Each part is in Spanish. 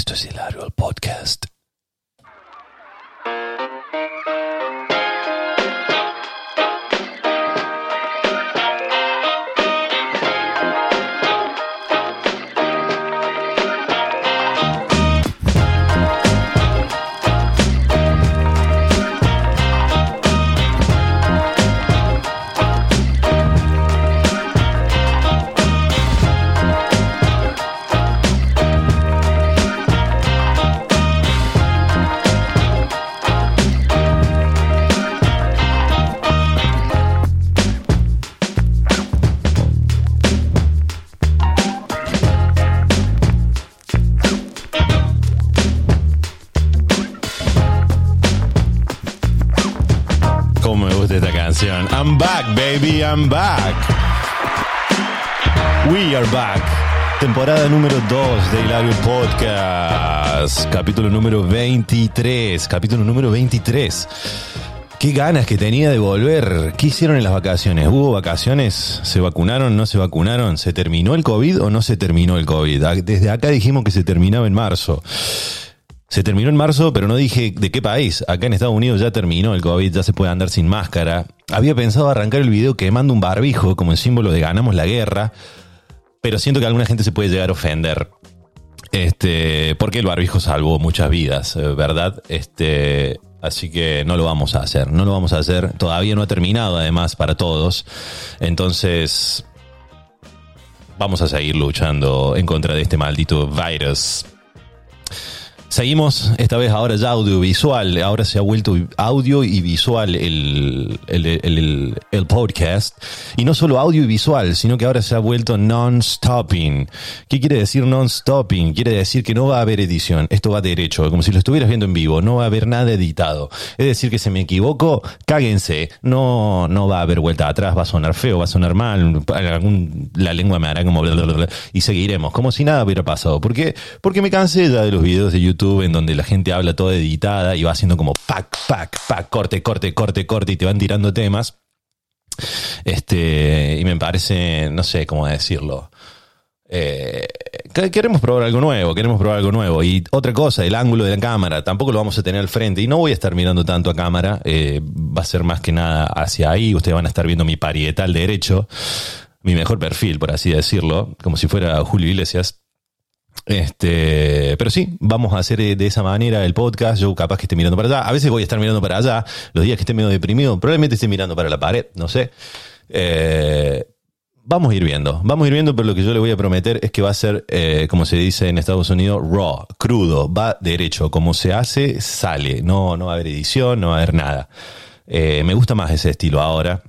Esto es Hilario el Podcast. Baby, I'm back. We are back. Temporada número 2 de Hilario Podcast. Capítulo número 23. Capítulo número 23. Qué ganas que tenía de volver. ¿Qué hicieron en las vacaciones? ¿Hubo vacaciones? ¿Se vacunaron? ¿No se vacunaron? ¿Se terminó el COVID o no se terminó el COVID? Desde acá dijimos que se terminaba en marzo. Se terminó en marzo, pero no dije de qué país. Acá en Estados Unidos ya terminó el COVID, ya se puede andar sin máscara. Había pensado arrancar el video quemando un barbijo como el símbolo de ganamos la guerra, pero siento que alguna gente se puede llegar a ofender. Este, porque el barbijo salvó muchas vidas, eh, ¿verdad? Este, así que no lo vamos a hacer, no lo vamos a hacer. Todavía no ha terminado, además, para todos. Entonces, vamos a seguir luchando en contra de este maldito virus. Seguimos, esta vez ahora ya audiovisual, ahora se ha vuelto audio y visual el, el, el, podcast. Y no solo audio y visual, sino que ahora se ha vuelto non-stopping. ¿Qué quiere decir non-stopping? Quiere decir que no va a haber edición, esto va derecho, como si lo estuvieras viendo en vivo, no va a haber nada editado. Es decir, que si me equivoco, cáguense, no, no va a haber vuelta atrás, va a sonar feo, va a sonar mal, algún, la lengua me hará como bla, bla, bla, y seguiremos, como si nada hubiera pasado. ¿Por qué? Porque me cansé ya de los videos de YouTube en donde la gente habla toda editada y va haciendo como pac, pac, pac, corte, corte, corte, corte y te van tirando temas. Este, y me parece, no sé cómo decirlo. Eh, queremos probar algo nuevo, queremos probar algo nuevo. Y otra cosa, el ángulo de la cámara, tampoco lo vamos a tener al frente. Y no voy a estar mirando tanto a cámara, eh, va a ser más que nada hacia ahí. Ustedes van a estar viendo mi parietal derecho, mi mejor perfil, por así decirlo, como si fuera Julio Iglesias. Este, pero sí, vamos a hacer de esa manera el podcast. Yo capaz que esté mirando para allá. A veces voy a estar mirando para allá. Los días que esté medio deprimido, probablemente esté mirando para la pared, no sé. Eh, vamos a ir viendo. Vamos a ir viendo, pero lo que yo le voy a prometer es que va a ser, eh, como se dice en Estados Unidos, raw, crudo, va derecho. Como se hace, sale. No, no va a haber edición, no va a haber nada. Eh, me gusta más ese estilo ahora.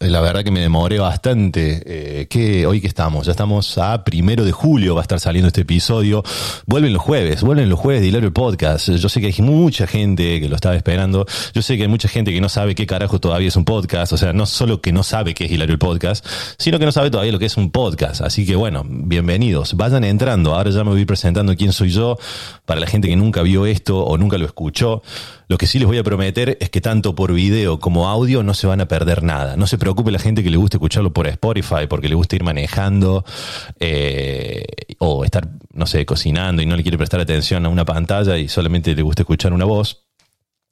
La verdad que me demoré bastante. Eh, que hoy que estamos, ya estamos a primero de julio, va a estar saliendo este episodio. Vuelven los jueves, vuelven los jueves de Hilario el Podcast. Yo sé que hay mucha gente que lo estaba esperando. Yo sé que hay mucha gente que no sabe qué carajo todavía es un podcast. O sea, no solo que no sabe qué es Hilario el Podcast, sino que no sabe todavía lo que es un podcast. Así que bueno, bienvenidos. Vayan entrando. Ahora ya me voy presentando quién soy yo. Para la gente que nunca vio esto o nunca lo escuchó. Lo que sí les voy a prometer es que tanto por video como audio no se van a perder nada. No se preocupe la gente que le guste escucharlo por Spotify, porque le gusta ir manejando eh, o estar, no sé, cocinando y no le quiere prestar atención a una pantalla y solamente le gusta escuchar una voz.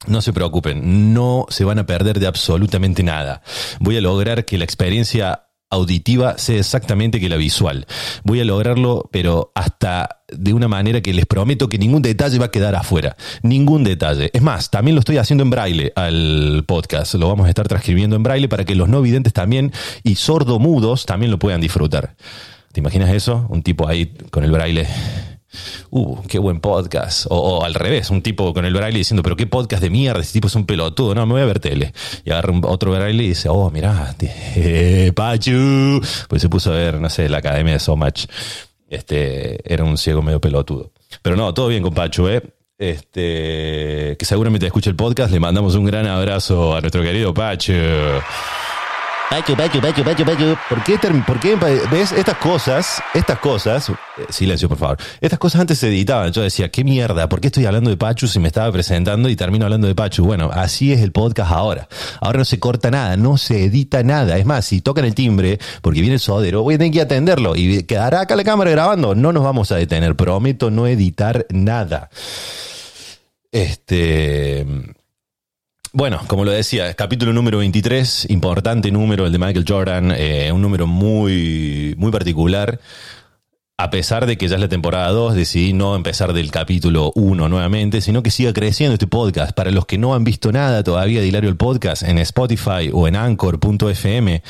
No se preocupen, no se van a perder de absolutamente nada. Voy a lograr que la experiencia auditiva sea exactamente que la visual. Voy a lograrlo, pero hasta de una manera que les prometo que ningún detalle va a quedar afuera. Ningún detalle. Es más, también lo estoy haciendo en braille al podcast. Lo vamos a estar transcribiendo en braille para que los no videntes también y sordomudos también lo puedan disfrutar. ¿Te imaginas eso? Un tipo ahí con el braille uh, qué buen podcast. O, al revés, un tipo con el braille diciendo, pero qué podcast de mierda, este tipo es un pelotudo, no, me voy a ver tele. Y agarra otro braille y dice, oh, mirá, eh, Pachu. Pues se puso a ver, no sé, la academia de So Much. Este, era un ciego medio pelotudo. Pero no, todo bien con Pachu, ¿eh? Este, que seguramente escucha el podcast, le mandamos un gran abrazo a nuestro querido Pachu. Pachu, Pachu, Pachu, Pachu. ¿Por qué, por qué, ves, estas cosas, estas cosas, eh, silencio por favor, estas cosas antes se editaban, yo decía, qué mierda, ¿por qué estoy hablando de Pachu si me estaba presentando y termino hablando de Pachu? Bueno, así es el podcast ahora. Ahora no se corta nada, no se edita nada. Es más, si tocan el timbre, porque viene el sodero, voy a tener que atenderlo y quedará acá la cámara grabando, no nos vamos a detener, prometo no editar nada. Este... Bueno, como lo decía, capítulo número 23, importante número, el de Michael Jordan, eh, un número muy, muy particular. A pesar de que ya es la temporada 2, decidí no empezar del capítulo 1 nuevamente, sino que siga creciendo este podcast. Para los que no han visto nada todavía de Hilario el Podcast, en Spotify o en Anchor.fm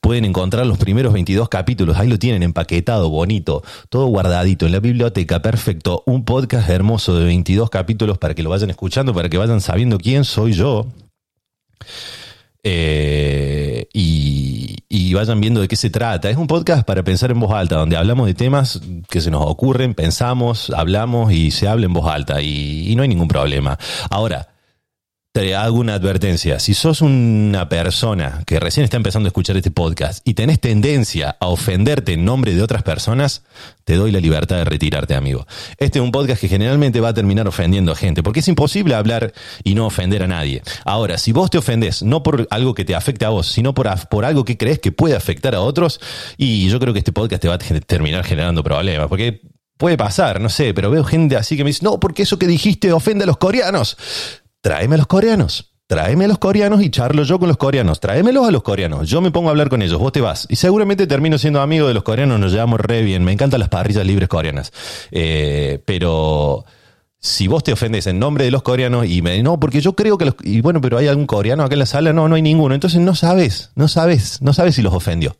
pueden encontrar los primeros 22 capítulos. Ahí lo tienen empaquetado, bonito, todo guardadito en la biblioteca, perfecto. Un podcast hermoso de 22 capítulos para que lo vayan escuchando, para que vayan sabiendo quién soy yo. Eh, y, y vayan viendo de qué se trata. Es un podcast para pensar en voz alta, donde hablamos de temas que se nos ocurren, pensamos, hablamos y se habla en voz alta y, y no hay ningún problema. Ahora, te hago una advertencia. Si sos una persona que recién está empezando a escuchar este podcast y tenés tendencia a ofenderte en nombre de otras personas, te doy la libertad de retirarte, amigo. Este es un podcast que generalmente va a terminar ofendiendo a gente, porque es imposible hablar y no ofender a nadie. Ahora, si vos te ofendés, no por algo que te afecte a vos, sino por, por algo que crees que puede afectar a otros, y yo creo que este podcast te va a terminar generando problemas, porque puede pasar, no sé, pero veo gente así que me dice, no, porque eso que dijiste ofende a los coreanos tráeme a los coreanos. Tráeme a los coreanos y charlo yo con los coreanos. Tráemelos a los coreanos. Yo me pongo a hablar con ellos. Vos te vas. Y seguramente termino siendo amigo de los coreanos. Nos llevamos re bien. Me encantan las parrillas libres coreanas. Eh, pero si vos te ofendes en nombre de los coreanos y me no, porque yo creo que los. Y bueno, pero hay algún coreano acá en la sala. No, no hay ninguno. Entonces no sabes. No sabes. No sabes si los ofendió.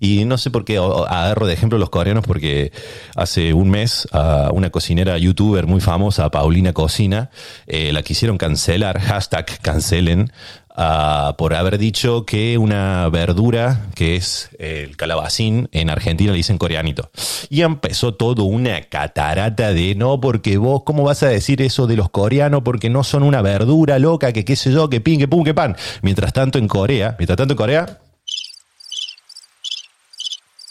Y no sé por qué agarro de ejemplo los coreanos, porque hace un mes a una cocinera youtuber muy famosa, Paulina Cocina, eh, la quisieron cancelar, hashtag cancelen, uh, por haber dicho que una verdura, que es el calabacín, en Argentina le dicen coreanito. Y empezó todo una catarata de no, porque vos, ¿cómo vas a decir eso de los coreanos? Porque no son una verdura loca, que qué sé yo, que pin, que pum, que pan. Mientras tanto en Corea, mientras tanto en Corea,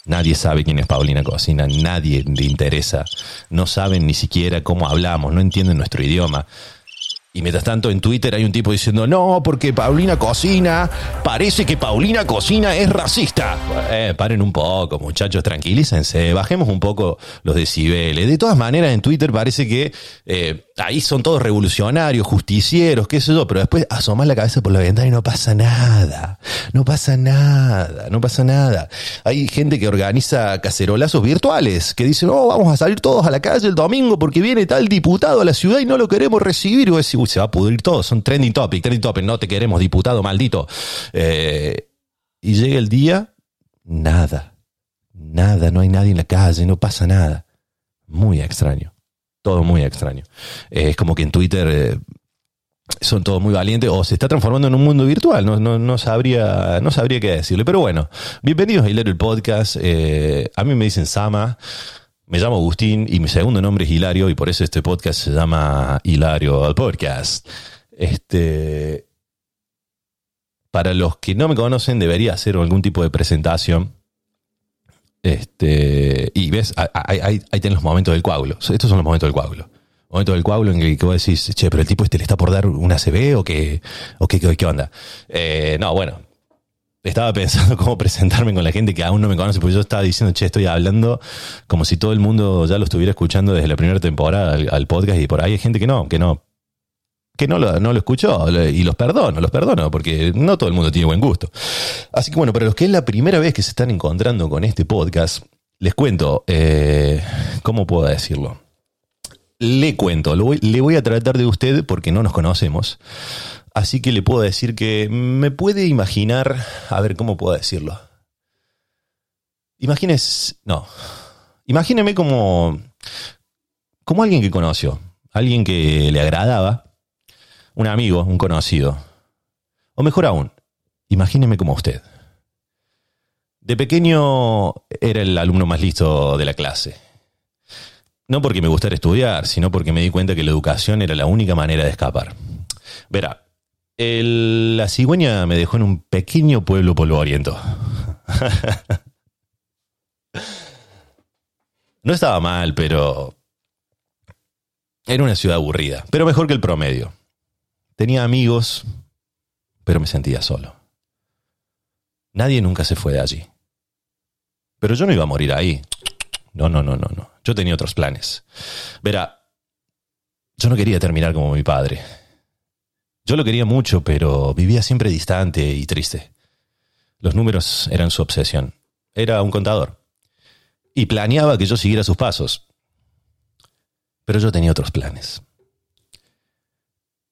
Nadie sabe quién es Paulina Cocina, nadie le interesa. No saben ni siquiera cómo hablamos, no entienden nuestro idioma. Y mientras tanto en Twitter hay un tipo diciendo, no, porque Paulina Cocina, parece que Paulina Cocina es racista. Eh, paren un poco, muchachos, tranquilícense, bajemos un poco los decibeles. De todas maneras, en Twitter parece que eh, ahí son todos revolucionarios, justicieros, qué sé yo, pero después asomas la cabeza por la ventana y no pasa nada. No pasa nada, no pasa nada. Hay gente que organiza cacerolazos virtuales, que dicen, oh, vamos a salir todos a la calle el domingo porque viene tal diputado a la ciudad y no lo queremos recibir. Y vos decís, se va a pudrir todo, son trending topic, trending topic, no te queremos, diputado maldito. Eh, y llega el día, nada, nada, no hay nadie en la calle, no pasa nada. Muy extraño, todo muy extraño. Eh, es como que en Twitter... Eh, son todos muy valientes o se está transformando en un mundo virtual. No, no, no, sabría, no sabría qué decirle. Pero bueno, bienvenidos a Hilario el Podcast. A mí me dicen Sama. Me llamo Agustín y mi segundo nombre es Hilario y por eso este podcast se llama Hilario el Podcast. Este, para los que no me conocen, debería hacer algún tipo de presentación. Este, y ves, ahí, ahí, ahí tenés los momentos del coágulo. Estos son los momentos del coágulo momento del coágulo en el que vos decís, che, pero el tipo este le está por dar una CB o qué, o qué, qué, qué onda. Eh, no, bueno, estaba pensando cómo presentarme con la gente que aún no me conoce, porque yo estaba diciendo, che, estoy hablando como si todo el mundo ya lo estuviera escuchando desde la primera temporada al, podcast y por ahí hay gente que no, que no, que no lo, no lo escuchó y los perdono, los perdono, porque no todo el mundo tiene buen gusto. Así que bueno, para los que es la primera vez que se están encontrando con este podcast, les cuento, eh, ¿cómo puedo decirlo? Le cuento, le voy a tratar de usted porque no nos conocemos. Así que le puedo decir que me puede imaginar, a ver cómo puedo decirlo. Imagines, no, imagíneme como, como alguien que conoció, alguien que le agradaba, un amigo, un conocido. O mejor aún, imagíneme como usted. De pequeño era el alumno más listo de la clase. No porque me gustara estudiar, sino porque me di cuenta que la educación era la única manera de escapar. Verá, la cigüeña me dejó en un pequeño pueblo polvoriento. no estaba mal, pero era una ciudad aburrida, pero mejor que el promedio. Tenía amigos, pero me sentía solo. Nadie nunca se fue de allí. Pero yo no iba a morir ahí. No, no, no, no, no. Yo tenía otros planes. Verá, yo no quería terminar como mi padre. Yo lo quería mucho, pero vivía siempre distante y triste. Los números eran su obsesión. Era un contador. Y planeaba que yo siguiera sus pasos. Pero yo tenía otros planes.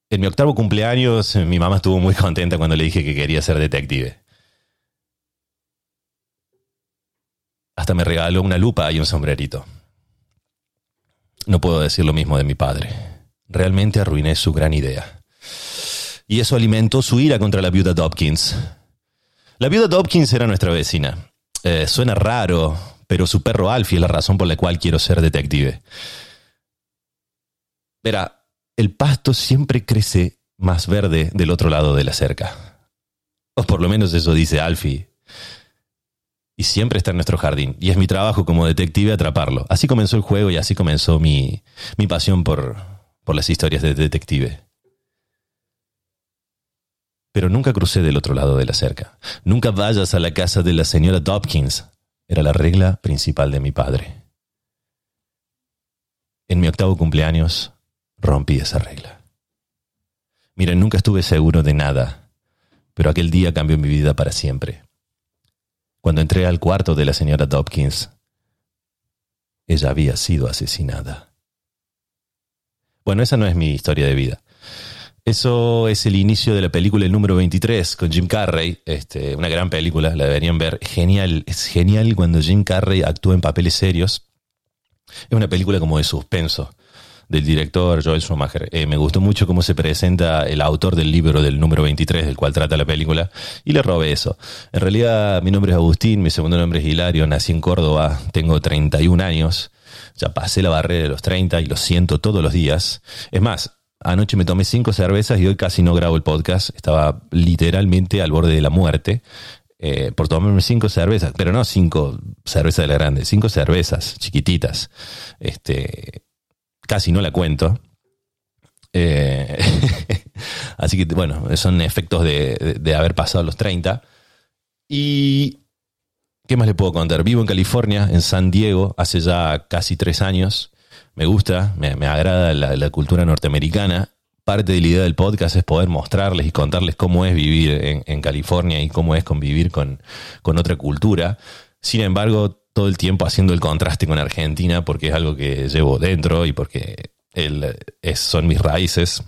En mi octavo cumpleaños, mi mamá estuvo muy contenta cuando le dije que quería ser detective. Hasta me regaló una lupa y un sombrerito. No puedo decir lo mismo de mi padre. Realmente arruiné su gran idea y eso alimentó su ira contra la viuda Dobkins. La viuda Dobkins era nuestra vecina. Eh, suena raro, pero su perro Alfie es la razón por la cual quiero ser detective. Verá, el pasto siempre crece más verde del otro lado de la cerca. O por lo menos eso dice Alfie. Y siempre está en nuestro jardín. Y es mi trabajo como detective atraparlo. Así comenzó el juego y así comenzó mi, mi pasión por, por las historias de detective pero nunca crucé del otro lado de la cerca. Nunca vayas a la casa de la señora Dobkins. Era la regla principal de mi padre. En mi octavo cumpleaños rompí esa regla. Miren, nunca estuve seguro de nada, pero aquel día cambió mi vida para siempre. Cuando entré al cuarto de la señora Dobkins, ella había sido asesinada. Bueno, esa no es mi historia de vida. Eso es el inicio de la película El número 23 con Jim Carrey, este, una gran película, la deberían ver. Genial, es genial cuando Jim Carrey actúa en papeles serios. Es una película como de suspenso del director Joel Schumacher. Eh, me gustó mucho cómo se presenta el autor del libro del número 23, del cual trata la película, y le robé eso. En realidad, mi nombre es Agustín, mi segundo nombre es Hilario, nací en Córdoba, tengo 31 años, ya pasé la barrera de los 30 y lo siento todos los días. Es más, Anoche me tomé cinco cervezas y hoy casi no grabo el podcast. Estaba literalmente al borde de la muerte eh, por tomarme cinco cervezas, pero no cinco cervezas de la grande, cinco cervezas chiquititas. Este, casi no la cuento. Eh, así que, bueno, son efectos de, de haber pasado los 30. Y ¿Qué más le puedo contar? Vivo en California, en San Diego, hace ya casi tres años me gusta, me, agrada la, cultura norteamericana. Parte de la idea del podcast es poder mostrarles y contarles cómo es vivir en, California y cómo es convivir con, otra cultura. Sin embargo, todo el tiempo haciendo el contraste con Argentina porque es algo que llevo dentro y porque son mis raíces.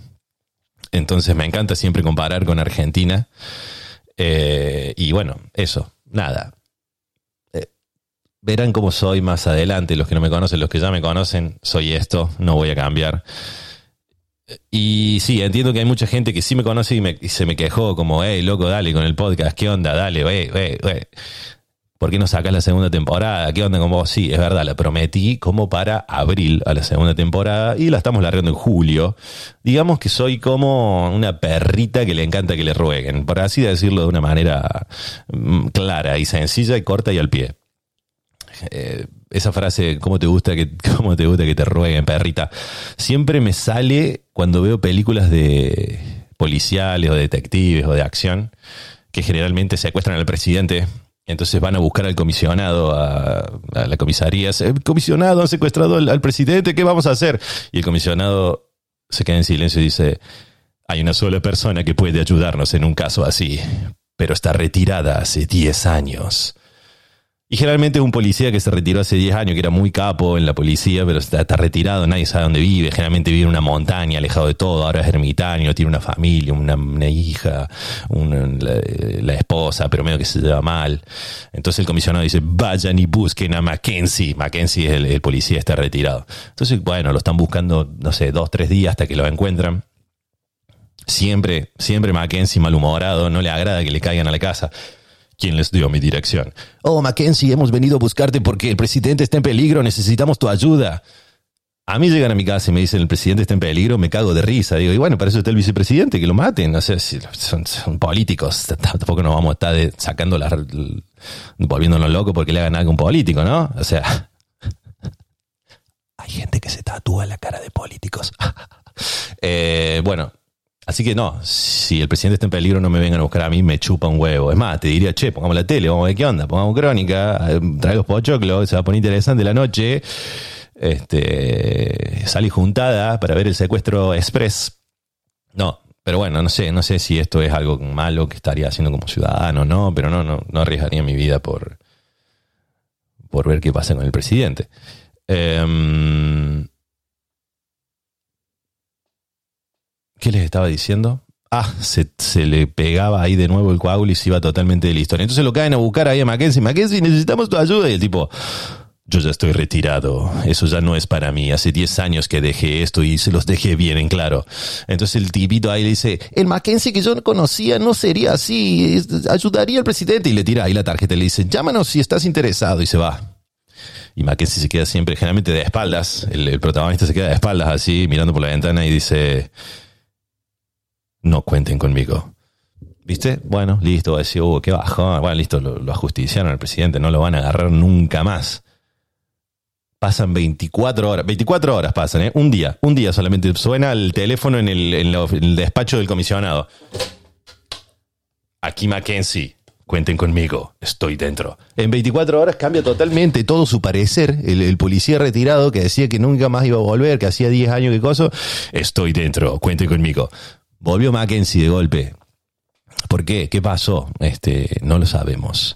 Entonces me encanta siempre comparar con Argentina. Eh, y bueno, eso, nada verán cómo soy más adelante. Los que no me conocen, los que ya me conocen, soy esto, no voy a cambiar. Y sí, entiendo que hay mucha gente que sí me conoce y, se me quejó como, hey, loco, dale con el podcast, ¿qué onda? Dale, wey, wey, wey. ¿Por qué no sacas la segunda temporada? ¿Qué onda con vos? Sí, es verdad, la prometí como para abril a la segunda temporada y la estamos largando en julio. Digamos que soy como una perrita que le encanta que le rueguen, por así decirlo de una manera mm, clara y sencilla y corta y al pie. Eh, esa frase, ¿cómo te gusta que, cómo te gusta que te rueguen, perrita? Siempre me sale cuando veo películas de policiales o detectives o de acción que generalmente secuestran al presidente. Entonces van a buscar al comisionado, a, la comisaría. El comisionado ha secuestrado al, presidente, ¿qué vamos a hacer? Y el comisionado se queda en silencio y dice, hay una sola persona que puede ayudarnos en un caso así, pero está retirada hace 10 años. Y generalmente un policía que se retiró hace 10 años, que era muy capo en la policía, pero está, retirado, nadie sabe dónde vive. Generalmente vive en una montaña, alejado de todo. Ahora es ermitaño, tiene una familia, una, hija, la, esposa, pero medio que se lleva mal. Entonces el comisionado dice: vayan y busquen a Mackenzie. Mackenzie es el, el policía, está retirado. Entonces, bueno, lo están buscando, no sé, dos, tres días hasta que lo encuentran. Siempre, siempre Mackenzie malhumorado, no le agrada que le caigan a la casa. ¿Quién les dio mi dirección. Oh, Mackenzie, hemos venido a buscarte porque el presidente está en peligro, necesitamos tu ayuda. A mí llegan a mi casa y me dicen el presidente está en peligro, me cago de risa. Digo, y bueno, para eso está el vicepresidente, que lo maten. Sé, si son, políticos. Tampoco nos vamos a estar de- sacando las. volviéndonos locos porque le hagan algo a un político, ¿no? O sea. Hay gente que se tatúa la cara de políticos. Eh, bueno, así que no, si el presidente está en peligro, no me vengan a buscar a mí, me chupa un huevo. Es más, te diría, che, pongamos la tele, vamos a ver qué onda, pongamos crónica, traigo pochoclo, se va a poner interesante la noche. Este, salí juntada para ver el secuestro express. No, pero bueno, no sé, no sé si esto es algo malo que estaría haciendo como ciudadano, no, pero no, no, no arriesgaría mi vida por, por ver qué pasa con el presidente. Em, ¿Qué les estaba diciendo? Ah, se, le pegaba ahí de nuevo el coágulo y se iba totalmente de la. Entonces lo caen a buscar ahí a Mackenzie. Mackenzie, necesitamos tu ayuda. Y el tipo, yo ya estoy retirado. Eso ya no es para mí. Hace 10 años que dejé esto y se los dejé bien en claro. Entonces el tipito ahí le dice, el Mackenzie que yo conocía no sería así. Ayudaría al presidente. Y le tira ahí la tarjeta y le dice, llámanos si estás interesado. Y se va. Y Mackenzie se queda siempre, generalmente de espaldas. El protagonista se queda de espaldas así, mirando por la ventana y dice, no cuenten conmigo. ¿Viste? Bueno, listo, va a uh, qué bajón. Bueno, listo, lo, lo ajusticiaron al presidente, no lo van a agarrar nunca más. Pasan 24 horas, 24 horas pasan, ¿eh? Un día, un día solamente suena el teléfono en el, despacho del comisionado. Aquí Mackenzie, cuenten conmigo, estoy dentro. En 24 horas cambia totalmente todo su parecer. El, el policía retirado que decía que nunca más iba a volver, que hacía 10 años que cosa, estoy dentro, cuenten conmigo. Volvió Mackenzie de golpe. ¿Por qué? ¿Qué pasó? Este, no lo sabemos.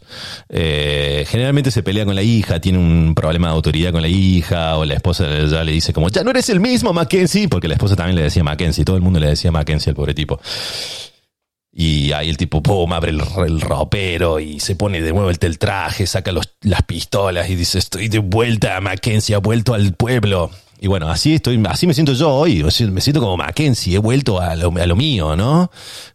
Eh, generalmente se pelea con la hija, tiene un problema de autoridad con la hija, o la esposa ya le dice como, ya no eres el mismo Mackenzie, porque la esposa también le decía Mackenzie, todo el mundo le decía Mackenzie al pobre tipo. Y ahí el tipo, pum, abre el, el ropero y se pone de nuevo el, traje, saca las pistolas y dice, estoy de vuelta, Mackenzie, ha vuelto al pueblo. Y bueno, así estoy, así me siento yo hoy, me siento como Mackenzie, he vuelto a lo, a lo mío, ¿no?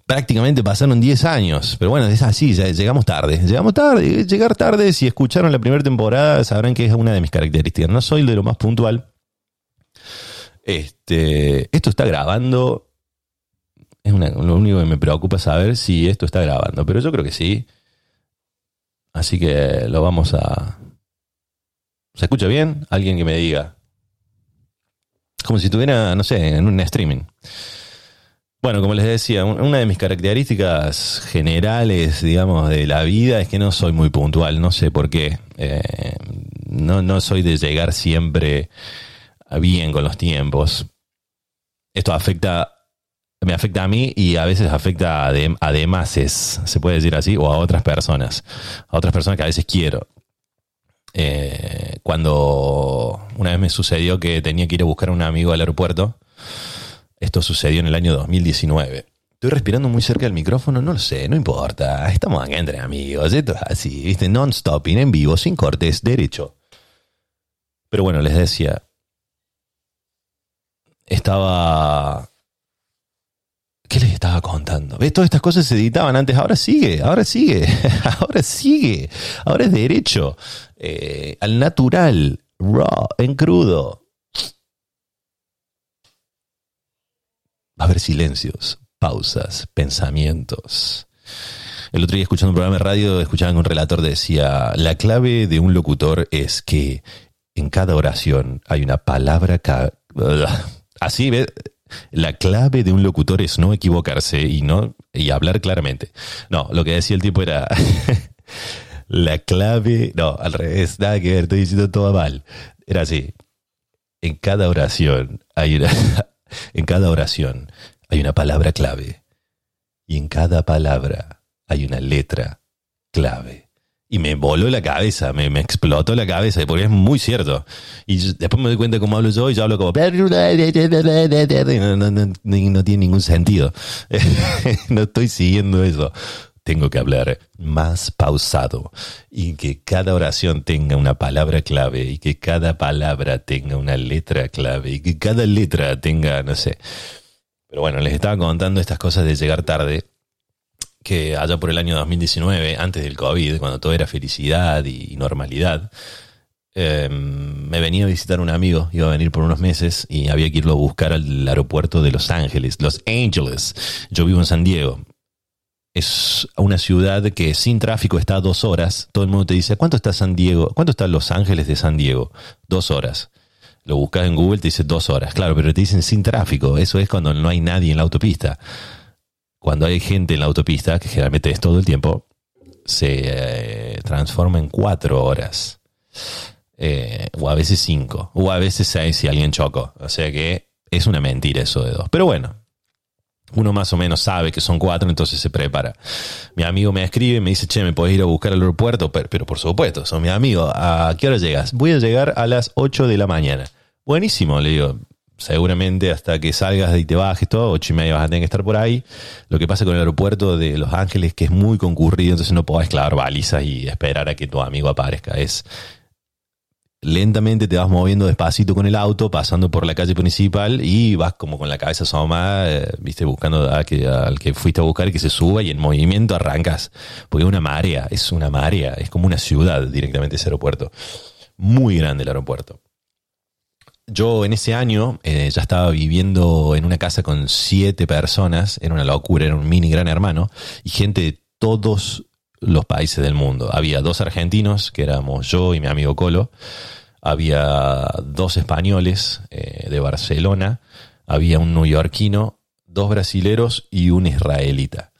Prácticamente pasaron 10 años, pero bueno, es así, llegamos tarde, llegamos tarde, llegar tarde, si escucharon la primera temporada sabrán que es una de mis características, no soy de lo más puntual. Este, esto está grabando es lo único que me preocupa saber si esto está grabando, pero yo creo que sí. Así que lo vamos a... ¿Se escucha bien? Alguien que me diga. Como si estuviera, no sé, en un streaming. Bueno, como les decía, un- una de mis características generales, digamos, de la vida es que no soy muy puntual, no sé por qué. Eh, no, no soy de llegar siempre bien con los tiempos. Esto afecta me afecta a mí y a veces afecta a, de, a demases, se puede decir así, o a otras personas, a otras personas que a veces quiero. Eh, cuando una vez me sucedió que tenía que ir a buscar a un amigo al aeropuerto, esto sucedió en el año 2019. Estoy respirando muy cerca del micrófono, no lo sé, no importa, estamos acá entre amigos, esto es así, viste, non-stopping, en vivo, sin cortes, derecho. Pero bueno, les decía, estaba ¿Qué les estaba contando? ¿Ves? Todas estas cosas se editaban antes, ahora sigue, ahora sigue, ahora sigue, ahora es derecho, eh, al natural, raw, en crudo. Va a haber silencios, pausas, pensamientos. El otro día escuchando un programa de radio, escuchaban un relator decía, la clave de un locutor es que en cada oración hay una palabra... ca- Así, ¿ves? La clave de un locutor es no equivocarse y no y hablar claramente. No, lo que decía el tipo era la clave, no, al revés, nada que ver, estoy diciendo todo mal. Era así. En cada oración hay una, en cada oración hay una palabra clave y en cada palabra hay una letra clave. Y me voló la cabeza, me, me explotó la cabeza, porque es muy cierto. Y yo- después me doy cuenta cómo hablo yo y yo hablo como... No, no, no, no tiene ningún sentido. no estoy siguiendo eso. Tengo que hablar más pausado y que cada oración tenga una palabra clave y que cada palabra tenga una letra clave y que cada letra tenga, no sé. Pero bueno, les estaba contando estas cosas de llegar tarde que allá por el año 2019, antes del COVID, cuando todo era felicidad y normalidad, eh, me venía a visitar un amigo, iba a venir por unos meses y había que irlo a buscar al aeropuerto de Los Ángeles, Los Ángeles. Yo vivo en San Diego. Es una ciudad que sin tráfico está dos horas. Todo el mundo te dice, ¿cuánto está San Diego? ¿Cuánto está Los Ángeles de San Diego? Dos horas. Lo buscas en Google, te dice dos horas. Claro, pero te dicen sin tráfico. Eso es cuando no hay nadie en la autopista. Cuando hay gente en la autopista, que generalmente es todo el tiempo, se eh, transforma en cuatro horas. Eh, o a veces cinco, o a veces seis si alguien chocó. O sea que es una mentira eso de dos. Pero bueno, uno más o menos sabe que son cuatro, entonces se prepara. Mi amigo me escribe, me dice, che, ¿me podés ir a buscar al aeropuerto? Pero, por supuesto, son mi amigo. ¿A qué hora llegas? Voy a llegar a las 8 de la mañana. Buenísimo, le digo. Seguramente hasta que salgas y te bajes todo, ocho y media vas a tener que estar por ahí. Lo que pasa con el aeropuerto de Los Ángeles que es muy concurrido, entonces no podés clavar balizas y esperar a que tu amigo aparezca. Es lentamente te vas moviendo despacito con el auto, pasando por la calle principal y vas como con la cabeza asomada, eh, viste, buscando al que fuiste a buscar que se suba y en movimiento arrancas. Porque es una marea, es una marea, es como una ciudad directamente ese aeropuerto. Muy grande el aeropuerto. Yo en ese año eh, ya estaba viviendo en una casa con siete personas, era una locura, era un mini gran hermano, y gente de todos los países del mundo. Había dos argentinos, que éramos yo y mi amigo Colo, había dos españoles eh, de Barcelona, había un neoyorquino, dos brasileros y un israelita.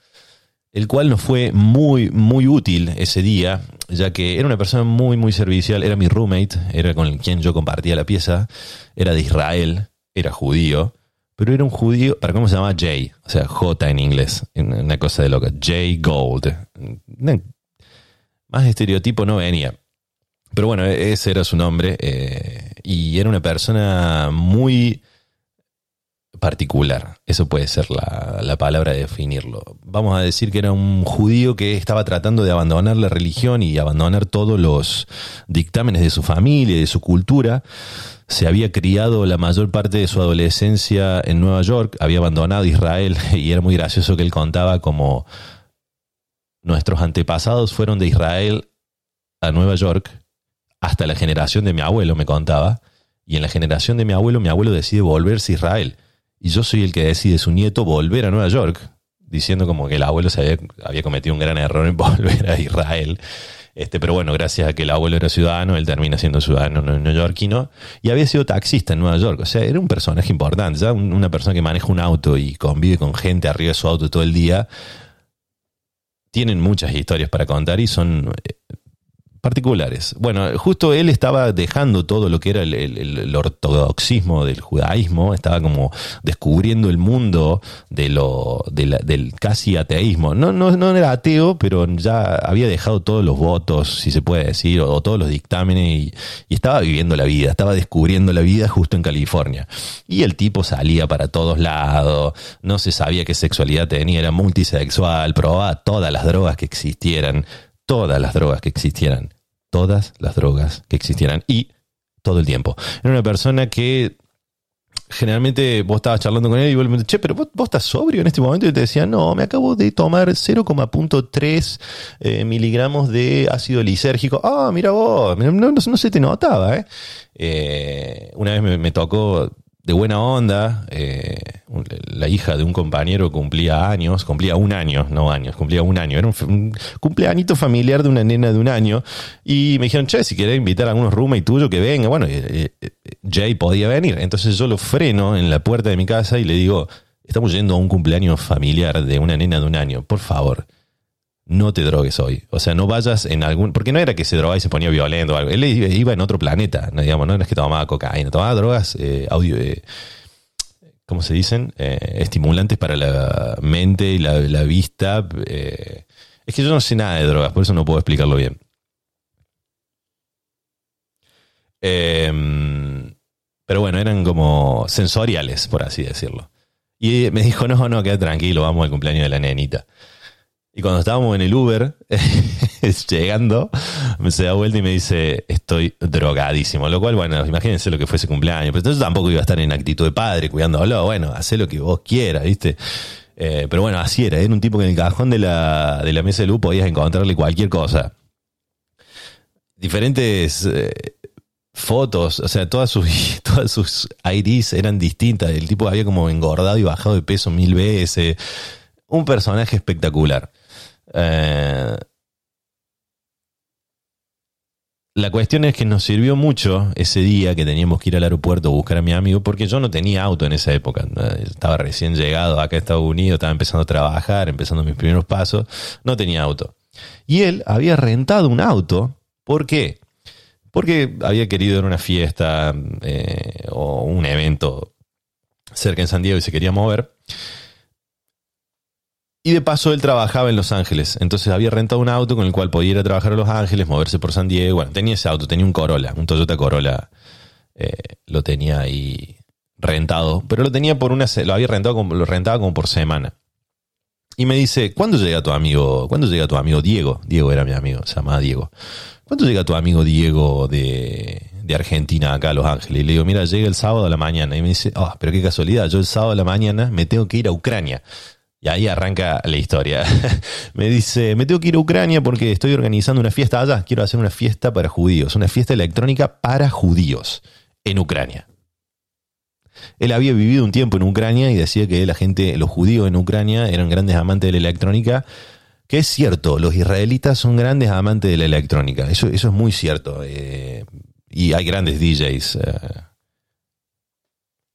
El cual nos fue muy, muy útil ese día, ya que era una persona muy, muy servicial, era mi roommate, era con quien yo compartía la pieza, era de Israel, era judío, pero era un judío, ¿para cómo se llama? Jay, o sea, J en inglés, una cosa de loca, Jay Gold. Más estereotipo no venía. Pero bueno, ese era su nombre eh, y era una persona muy particular. Eso puede ser la, la, palabra de definirlo. Vamos a decir que era un judío que estaba tratando de abandonar la religión y abandonar todos los dictámenes de su familia de su cultura se había criado la mayor parte de su adolescencia en Nueva York, había abandonado Israel y era muy gracioso que él contaba como nuestros antepasados fueron de Israel a Nueva York hasta la generación de mi abuelo, me contaba, y en la generación de mi abuelo, mi abuelo decide volverse a Israel. Y yo soy el que decide su nieto volver a Nueva York, diciendo como que el abuelo se había, había cometido un gran error en volver a Israel. Este, pero bueno, gracias a que el abuelo era ciudadano, él termina siendo ciudadano neoyorquino y había sido taxista en Nueva York. O sea, era un personaje importante. Ya una persona que maneja un auto y convive con gente arriba de su auto todo el día. Tienen muchas historias para contar y son eh, particulares. Bueno, justo él estaba dejando todo lo que era el, ortodoxismo del judaísmo, estaba como descubriendo el mundo de lo, del casi ateísmo. No, no, no era ateo, pero ya había dejado todos los votos, si se puede decir, o, todos los dictámenes y, y, estaba viviendo la vida, estaba descubriendo la vida justo en California. Y el tipo salía para todos lados, no se sabía qué sexualidad tenía, era multisexual, probaba todas las drogas que existieran todas las drogas que existieran todas las drogas que existieran y todo el tiempo. Era una persona que generalmente vos estabas charlando con él y vos le che, pero vos, estás sobrio en este momento y te decía, no, me acabo de tomar 0,3 eh, miligramos de ácido lisérgico. Ah, mira vos, no, no, se te notaba, ¿eh? eh una vez me tocó de buena onda. Eh, la hija de un compañero cumplía años, cumplía un año, no años, cumplía un año. Era un, cumpleañito familiar de una nena de un año. Y me dijeron, che, si querés invitar a algunos y tuyo que venga. Bueno, eh, eh, Jay podía venir. Entonces yo lo freno en la puerta de mi casa y le digo, estamos yendo a un cumpleaños familiar de una nena de un año. Por favor, no te drogues hoy. O sea, no vayas en algún. Porque no era que se drogaba y se ponía violento o algo. Él iba en otro planeta, no, digamos, no es que tomaba cocaína, tomaba drogas, eh, audio. Eh, ¿Cómo se dicen? Eh, estimulantes para la mente y la, vista. Eh, es que yo no sé nada de drogas, por eso no puedo explicarlo bien. Em, pero bueno, eran como sensoriales, por así decirlo. Y me dijo, no, no, queda tranquilo, vamos al cumpleaños de la nenita. Y cuando estábamos en el Uber, llegando, se da vuelta y me dice, estoy drogadísimo. Lo cual, bueno, imagínense lo que fue ese cumpleaños. Pero entonces tampoco iba a estar en actitud de padre, cuidándolo. Bueno, hace lo que vos quieras, ¿viste? Eh, pero bueno, así era. Era un tipo que en el cajón de la, de la mesa de luz podías encontrarle cualquier cosa. Diferentes... Eh, fotos, o sea, todas sus, todas sus IDs eran distintas. El tipo había como engordado y bajado de peso mil veces. Un personaje espectacular. Eh, la cuestión es que nos sirvió mucho ese día que teníamos que ir al aeropuerto a buscar a mi amigo, porque yo no tenía auto en esa época. Estaba recién llegado acá a Estados Unidos, estaba empezando a trabajar, empezando mis primeros pasos. No tenía auto. Y él había rentado un auto. ¿Por qué? Porque había querido ir a una fiesta eh, o un evento cerca en San Diego y se quería mover. Y de paso él trabajaba en Los Ángeles, entonces había rentado un auto con el cual podía ir a trabajar a Los Ángeles, moverse por San Diego. Bueno, tenía ese auto, tenía un Corolla, un Toyota Corolla, eh, lo tenía ahí rentado, pero lo tenía por una, lo había rentado, como, lo rentaba como por semana. Y me dice, ¿cuándo llega tu amigo? ¿Cuándo llega tu amigo Diego? Diego era mi amigo, se llamaba Diego. ¿Cuándo llega tu amigo Diego de, de Argentina acá a Los Ángeles? Y le digo, mira, llega el sábado a la mañana. Y me dice, ah, pero qué casualidad, yo el sábado a la mañana me tengo que ir a Ucrania. Y ahí arranca la historia. me dice, me tengo que ir a Ucrania porque estoy organizando una fiesta allá. Quiero hacer una fiesta para judíos, una fiesta electrónica para judíos en Ucrania. Él había vivido un tiempo en Ucrania y decía que la gente, los judíos en Ucrania eran grandes amantes de la electrónica, que es cierto, los israelitas son grandes amantes de la electrónica, eso, eso es muy cierto. Eh, y hay grandes DJs, eh,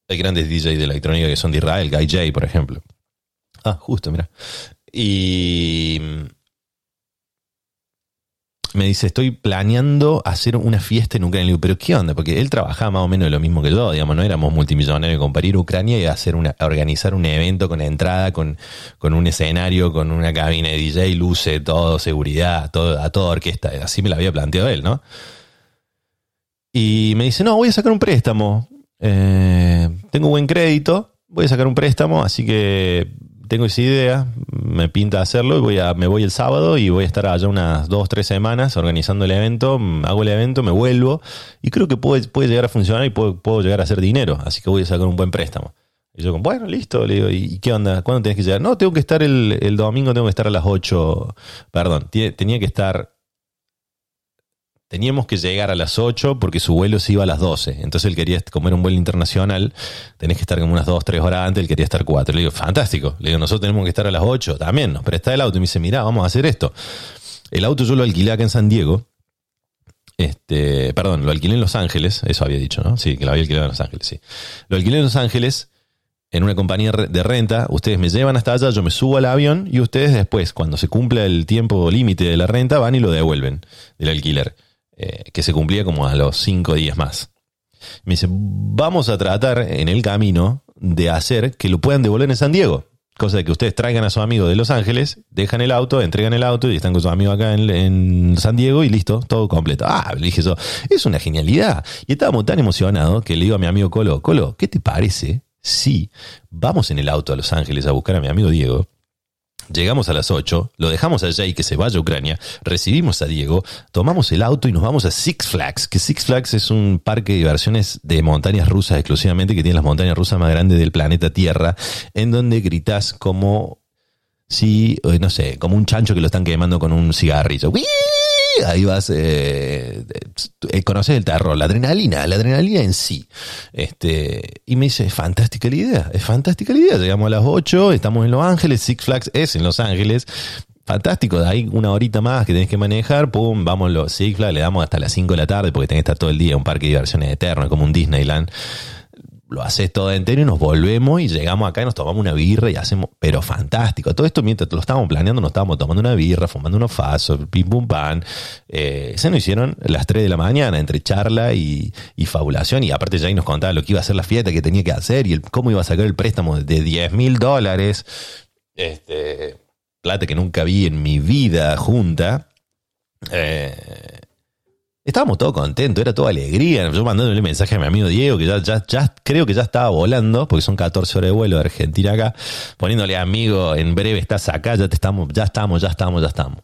hay grandes DJs de electrónica que son de Israel, Guy J, por ejemplo. Ah, justo, mira. Y me dice, estoy planeando hacer una fiesta en Ucrania. Pero ¿qué onda? Porque él trabajaba más o menos lo mismo que yo, digamos, no éramos multimillonarios con para ir a Ucrania y hacer una, organizar un evento con entrada, con, con un escenario, con una cabina de DJ, luces, todo, seguridad, todo, a toda orquesta. Así me lo había planteado él, ¿no? Y me dice, no, voy a sacar un préstamo. Eh, tengo buen crédito, voy a sacar un préstamo, así que tengo esa idea, me pinta hacerlo y voy a, me voy el sábado y voy a estar allá unas dos, tres semanas organizando el evento, hago el evento, me vuelvo y creo que puede, llegar a funcionar y puedo, llegar a hacer dinero, así que voy a sacar un buen préstamo. Y yo, bueno, listo, le digo, ¿y qué onda? ¿Cuándo tienes que llegar? No, tengo que estar el, el domingo, tengo que estar a las 8, perdón, tenía que estar Teníamos que llegar a las 8 porque su vuelo se iba a las 12. Entonces él quería, como era un vuelo internacional, tenés que estar como unas 2, 3 horas antes, él quería estar 4. Le digo, fantástico. Le digo, nosotros tenemos que estar a las 8 también. Nos presta el auto y me dice, mira, vamos a hacer esto. El auto yo lo alquilé acá en San Diego. Este, perdón, lo alquilé en Los Ángeles. Eso había dicho, ¿no? Sí, que lo había alquilado en Los Ángeles, sí. Lo alquilé en Los Ángeles en una compañía de renta, ustedes me llevan hasta allá, yo me subo al avión y ustedes después, cuando se cumpla el tiempo límite de la renta, van y lo devuelven del alquiler. Eh, que se cumplía como a los cinco días más. Me dice, vamos a tratar en el camino de hacer que lo puedan devolver en San Diego. Cosa de que ustedes traigan a su amigo de Los Ángeles, dejan el auto, entregan el auto y están con su amigo acá en, San Diego y listo, todo completo. Ah, le dije eso, es una genialidad. Y estábamos tan emocionados que le digo a mi amigo Colo, Colo, ¿qué te parece si vamos en el auto a Los Ángeles a buscar a mi amigo Diego? Llegamos a las 8, lo dejamos allá y que se vaya a Ucrania, recibimos a Diego, tomamos el auto y nos vamos a Six Flags, que Six Flags es un parque de diversiones de montañas rusas exclusivamente, que tiene las montañas rusas más grandes del planeta Tierra, en donde gritas como si, eh, no sé, como un chancho que lo están quemando con un cigarrillo ahí vas, eh, eh, conoces el terror, la adrenalina, la adrenalina en sí. Este, y me dice, es fantástica la idea, es fantástica la idea. Llegamos a las 8, estamos en Los Ángeles, Six Flags es en Los Ángeles. Fantástico, de ahí una horita más que tenés que manejar, pum, vamos los Six Flags, le damos hasta las 5 de la tarde porque tenés que estar todo el día un parque de diversiones eterno, como un Disneyland lo haces todo entero y nos volvemos y llegamos acá y nos tomamos una birra y hacemos, pero fantástico. Todo esto mientras lo estábamos planeando, nos estábamos tomando una birra, fumando unos fasos, pim pum pan. Eh, se nos hicieron las 3 de la mañana entre charla y, fabulación. Y aparte ahí nos contaba lo que iba a ser la fiesta que tenía que hacer y el, cómo iba a sacar el préstamo de 10 mil dólares. Este, plata que nunca vi en mi vida junta. Eh, Estábamos todos contentos, era toda alegría. Yo mandándole mensaje a mi amigo Diego, que ya, ya, creo que ya estaba volando, porque son 14 horas de vuelo de Argentina acá, poniéndole amigo, en breve estás acá, ya te estamos, ya estamos, ya estamos, ya estamos.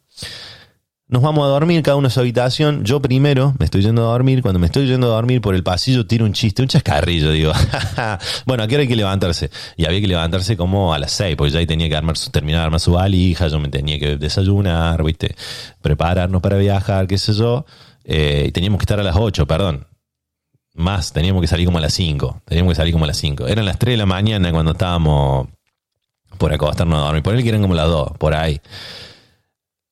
Nos vamos a dormir, cada uno a su habitación. Yo primero me estoy yendo a dormir. Cuando me estoy yendo a dormir por el pasillo, tiro un chiste, un chascarrillo. Digo, bueno, aquí hay que levantarse. Y había que levantarse como a las seis, porque ya ahí tenía que armar su, terminar de armar su valija. Yo me tenía que desayunar, ¿viste? Prepararnos para viajar, qué sé yo. Eh, teníamos que estar a las 8, perdón. Más, teníamos que salir como a las 5. Teníamos que salir como a las 5. Eran las 3 de la mañana cuando estábamos por acostarnos a dormir. Por él que eran como las 2, por ahí.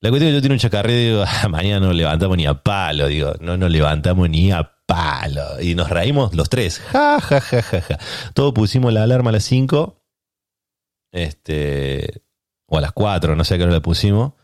La cuestión es que yo tengo un chacarreo y digo, ah, mañana no levantamos ni a palo. Digo, no nos levantamos ni a palo. Y nos reímos los tres. Ja, ja, ja, ja, ja. Todos pusimos la alarma a las 5. Este. O a las 4, no sé a qué hora la pusimos.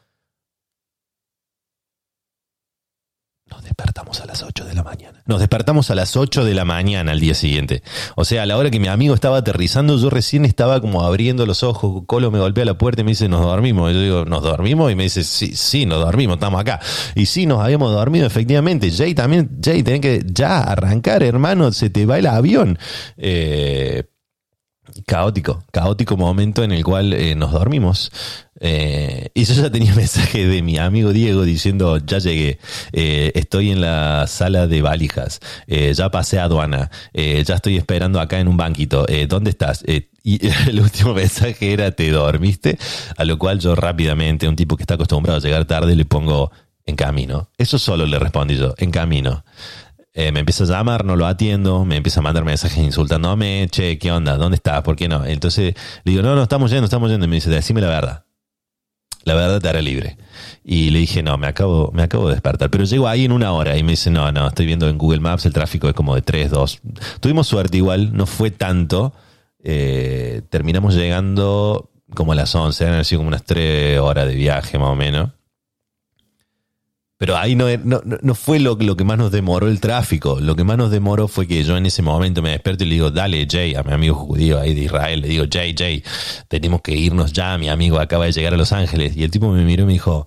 Nos despertamos a las 8 de la mañana. Nos despertamos a las 8 de la mañana al día siguiente. O sea, a la hora que mi amigo estaba aterrizando, yo recién estaba como abriendo los ojos. Colo me golpea la puerta y me dice, nos dormimos. Y yo digo, ¿nos dormimos? Y me dice, sí, sí, nos dormimos, estamos acá. Y sí, nos habíamos dormido, efectivamente. Jay también, Jay, tenés que ya arrancar, hermano, se te va el avión. Eh, caótico, caótico momento en el cual eh, nos dormimos. Eh, y yo ya tenía mensaje de mi amigo Diego diciendo, ya llegué, eh, estoy en la sala de valijas, ya pasé a aduana, ya estoy esperando acá en un banquito, ¿dónde estás? y el último mensaje era, ¿te dormiste? A lo cual yo rápidamente, un tipo que está acostumbrado a llegar tarde, le pongo en camino. Eso solo le respondí yo, en camino. Eh, me empieza a llamar, no lo atiendo, me empieza a mandar mensajes insultándome, che, ¿qué onda? ¿Dónde estás? ¿Por qué no? Entonces le digo, no, no, estamos yendo, estamos yendo. Y me dice, decime la verdad. La verdad te hará libre. Y le dije, no, me acabo, me acabo de despertar. Pero llego ahí en una hora y me dice, no, no, estoy viendo en Google Maps, el tráfico es como de 3, 2. Tuvimos suerte igual, no fue tanto. Eh, terminamos llegando como a las 11, han sido como unas 3 horas de viaje más o menos. Pero ahí no, no, fue lo, lo, que más nos demoró el tráfico. Lo que más nos demoró fue que yo en ese momento me despierto y le digo, dale, Jay, a mi amigo judío ahí de Israel, le digo, Jay, Jay, tenemos que irnos ya, mi amigo acaba de llegar a Los Ángeles. Y el tipo me miró y me dijo,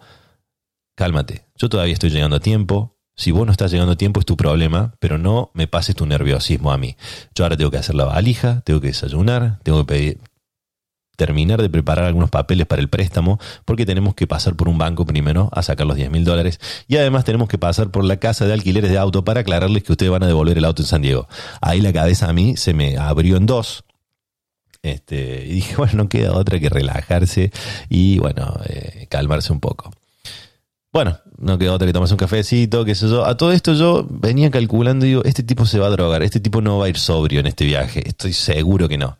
cálmate, yo todavía estoy llegando a tiempo. Si vos no estás llegando a tiempo es tu problema, pero no me pases tu nerviosismo a mí. Yo ahora tengo que hacer la valija, tengo que desayunar, tengo que pedir, terminar de preparar algunos papeles para el préstamo, porque tenemos que pasar por un banco primero a sacar los 10 mil dólares y además tenemos que pasar por la casa de alquileres de auto para aclararles que ustedes van a devolver el auto en San Diego. Ahí la cabeza a mí se me abrió en dos. Este, y dije, bueno, no queda otra que relajarse y, bueno, eh, calmarse un poco. Bueno, no queda otra que tomarse un cafecito, qué sé yo. A todo esto yo venía calculando y digo, este tipo se va a drogar, este tipo no va a ir sobrio en este viaje, estoy seguro que no.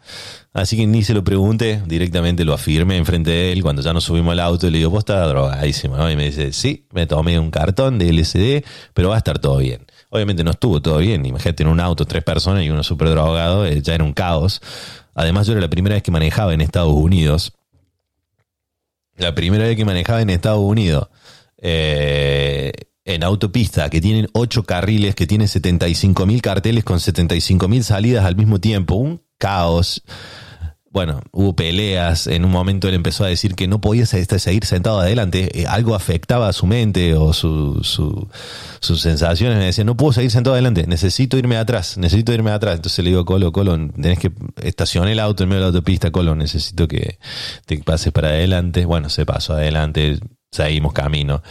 Así que ni se lo pregunte, directamente lo afirme enfrente de él cuando ya nos subimos al auto le digo, vos estás drogadísimo, ¿no? Y me dice, sí, me tomé un cartón de LSD, pero va a estar todo bien. Obviamente no estuvo todo bien, imagínate en un auto, tres personas y uno súper drogado, eh, ya era un caos. Además yo era la primera vez que manejaba en Estados Unidos. La primera vez que manejaba en Estados Unidos. Eh, en autopista que tienen ocho carriles, que tienen 75 mil carteles con 75 mil salidas al mismo tiempo. Un caos. Bueno, hubo peleas, en un momento él empezó a decir que no podía seguir sentado adelante, eh, algo afectaba a su mente o su, sus sensaciones, me decía, no puedo seguir sentado adelante, necesito irme atrás, necesito irme atrás. Entonces le digo, Colo, Colo, tenés que estacionar el auto en medio de la autopista, Colo, necesito que te pases para adelante. Bueno, se pasó adelante, seguimos camino.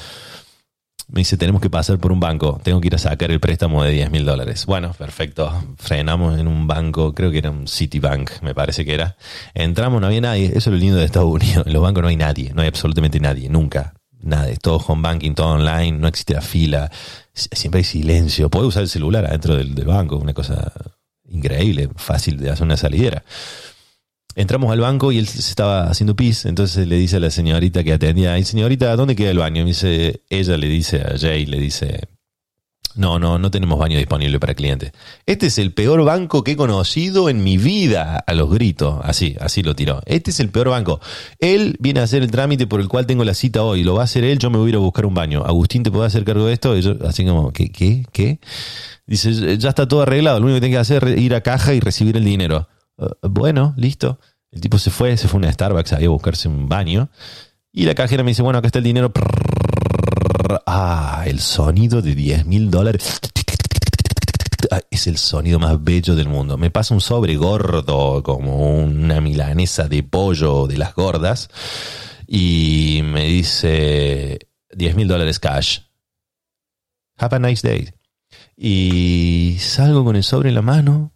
Me dice, tenemos que pasar por un banco, tengo que ir a sacar el préstamo de 10 mil dólares. Bueno, perfecto. Frenamos en un banco, creo que era un Citibank, me parece que era. Entramos, no había nadie. Eso es lo lindo de Estados Unidos. En los bancos no hay nadie, no hay absolutamente nadie, nunca. Nada, es todo home banking, todo online, no existe la fila, siempre hay silencio. Puedes usar el celular adentro del, del banco, una cosa increíble, fácil de hacer una salidera entramos al banco y él se estaba haciendo pis, entonces le dice a la señorita que atendía, señorita, ¿dónde queda el baño? Y dice, ella le dice a Jay, le dice, no, no, no tenemos baño disponible para clientes. Este es el peor banco que he conocido en mi vida, a los gritos, así, así lo tiró. Este es el peor banco. Él viene a hacer el trámite por el cual tengo la cita hoy, lo va a hacer él, yo me voy a ir a buscar un baño. Agustín, ¿te puedo hacer cargo de esto? Y yo, así como, ¿qué, qué, qué? Dice, ya está todo arreglado, lo único que tiene que hacer es ir a caja y recibir el dinero. Uh, bueno, listo. El tipo se fue, se fue a una Starbucks ahí a buscarse un baño. Y la cajera me dice, bueno, acá está el dinero. Ah, el sonido de 10 mil dólares. Ah, es el sonido más bello del mundo. Me pasa un sobre gordo, como una milanesa de pollo de las gordas. Y me dice 10 mil dólares cash. Have a nice day. Y salgo con el sobre en la mano,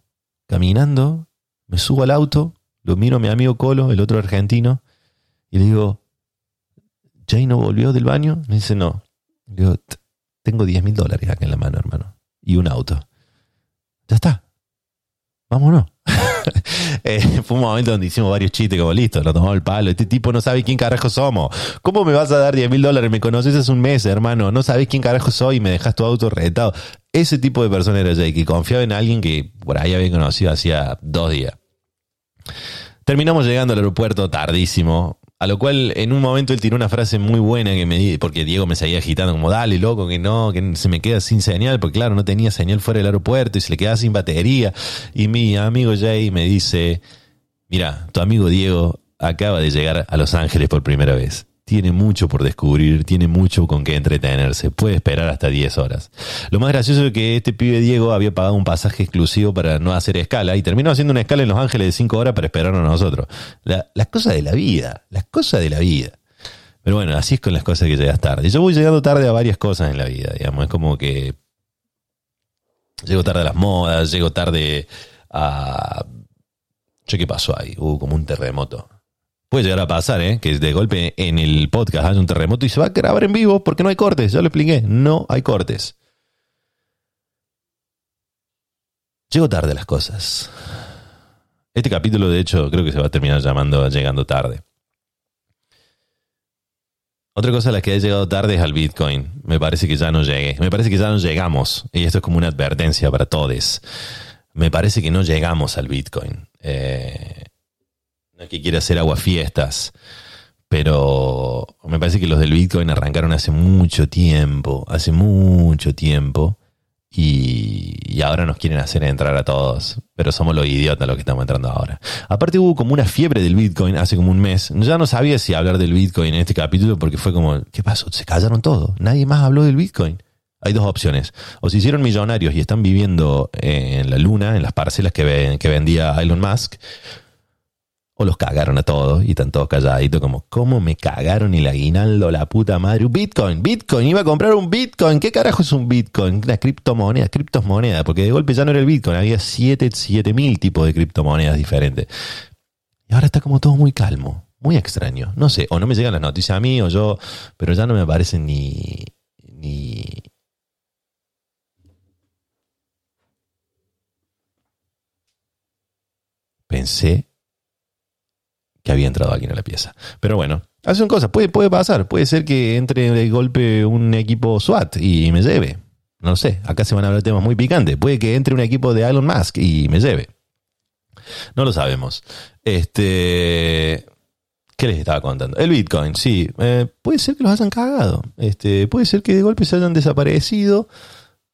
caminando, me subo al auto, lo miro a mi amigo Colo, el otro argentino, y le digo, ¿Jay no volvió del baño? Me dice, no. Le digo, tengo 10 mil dólares acá en la mano, hermano. Y un auto. Ya está. Vámonos. Eh, fue un momento donde hicimos varios chistes como listo, nos tomamos el palo. Este tipo no sabe quién carajo somos. ¿Cómo me vas a dar 10 mil dólares? Me conoces hace un mes, hermano. No sabes quién carajo soy y me dejas tu auto retado. Ese tipo de persona era Jake y confiaba en alguien que por ahí había conocido hacía dos días. Terminamos llegando al aeropuerto tardísimo. A lo cual en un momento él tiró una frase muy buena que me porque Diego me seguía agitando como dale loco que no, que se me queda sin señal, porque claro, no tenía señal fuera del aeropuerto y se le quedaba sin batería. Y mi amigo Jay me dice, mira, tu amigo Diego acaba de llegar a Los Ángeles por primera vez tiene mucho por descubrir, tiene mucho con qué entretenerse, puede esperar hasta 10 horas. Lo más gracioso es que este pibe Diego había pagado un pasaje exclusivo para no hacer escala y terminó haciendo una escala en Los Ángeles de 5 horas para esperarnos a nosotros. las cosas de la vida, las cosas de la vida. Pero bueno, así es con las cosas que llegas tarde. Yo voy llegando tarde a varias cosas en la vida, digamos, es como que llego tarde a las modas, llego tarde a... ¿qué pasó ahí? Hubo como un terremoto Puede llegar a pasar, ¿eh? Que de golpe en el podcast haya un terremoto y se va a grabar en vivo porque no hay cortes. Ya lo expliqué, no hay cortes. Llego tarde las cosas. Este capítulo, de hecho, creo que se va a terminar llamando Llegando tarde. Otra cosa a la que he llegado tarde es al Bitcoin. Me parece que ya no llegué. Me parece que ya no llegamos. Y esto es como una advertencia para todos. Me parece que no llegamos al Bitcoin. Eh, que quiera hacer aguafiestas, pero me parece que los del Bitcoin arrancaron hace mucho tiempo, hace mucho tiempo, y, ahora nos quieren hacer entrar a todos, pero somos los idiotas los que estamos entrando ahora. Aparte hubo como una fiebre del Bitcoin hace como un mes, ya no sabía si hablar del Bitcoin en este capítulo porque fue como, ¿qué pasó? Se callaron todos, nadie más habló del Bitcoin. Hay dos opciones. O se hicieron millonarios y están viviendo en la luna, en las parcelas que vendía Elon Musk, o los cagaron a todos y están todos calladitos como, ¿cómo me cagaron el aguinaldo la puta madre? Bitcoin, Bitcoin, iba a comprar un Bitcoin. ¿Qué carajo es un Bitcoin? Una criptomoneda, criptomoneda, porque de golpe ya no era el Bitcoin, había 7 siete, mil tipos de criptomonedas diferentes. Y ahora está como todo muy calmo, muy extraño. No sé, o no me llegan las noticias a mí o yo, pero ya no me aparecen ni... ni pensé que había entrado alguien a la pieza. Pero bueno, hacen cosas, puede, puede pasar. Puede ser que entre de golpe un equipo SWAT y me lleve. No sé, acá se van a hablar temas muy picantes. Puede que entre un equipo de Elon Musk y me lleve. No lo sabemos. Este. ¿Qué les estaba contando? El Bitcoin, sí. Eh, puede ser que los hayan cagado. Este, puede ser que de golpe se hayan desaparecido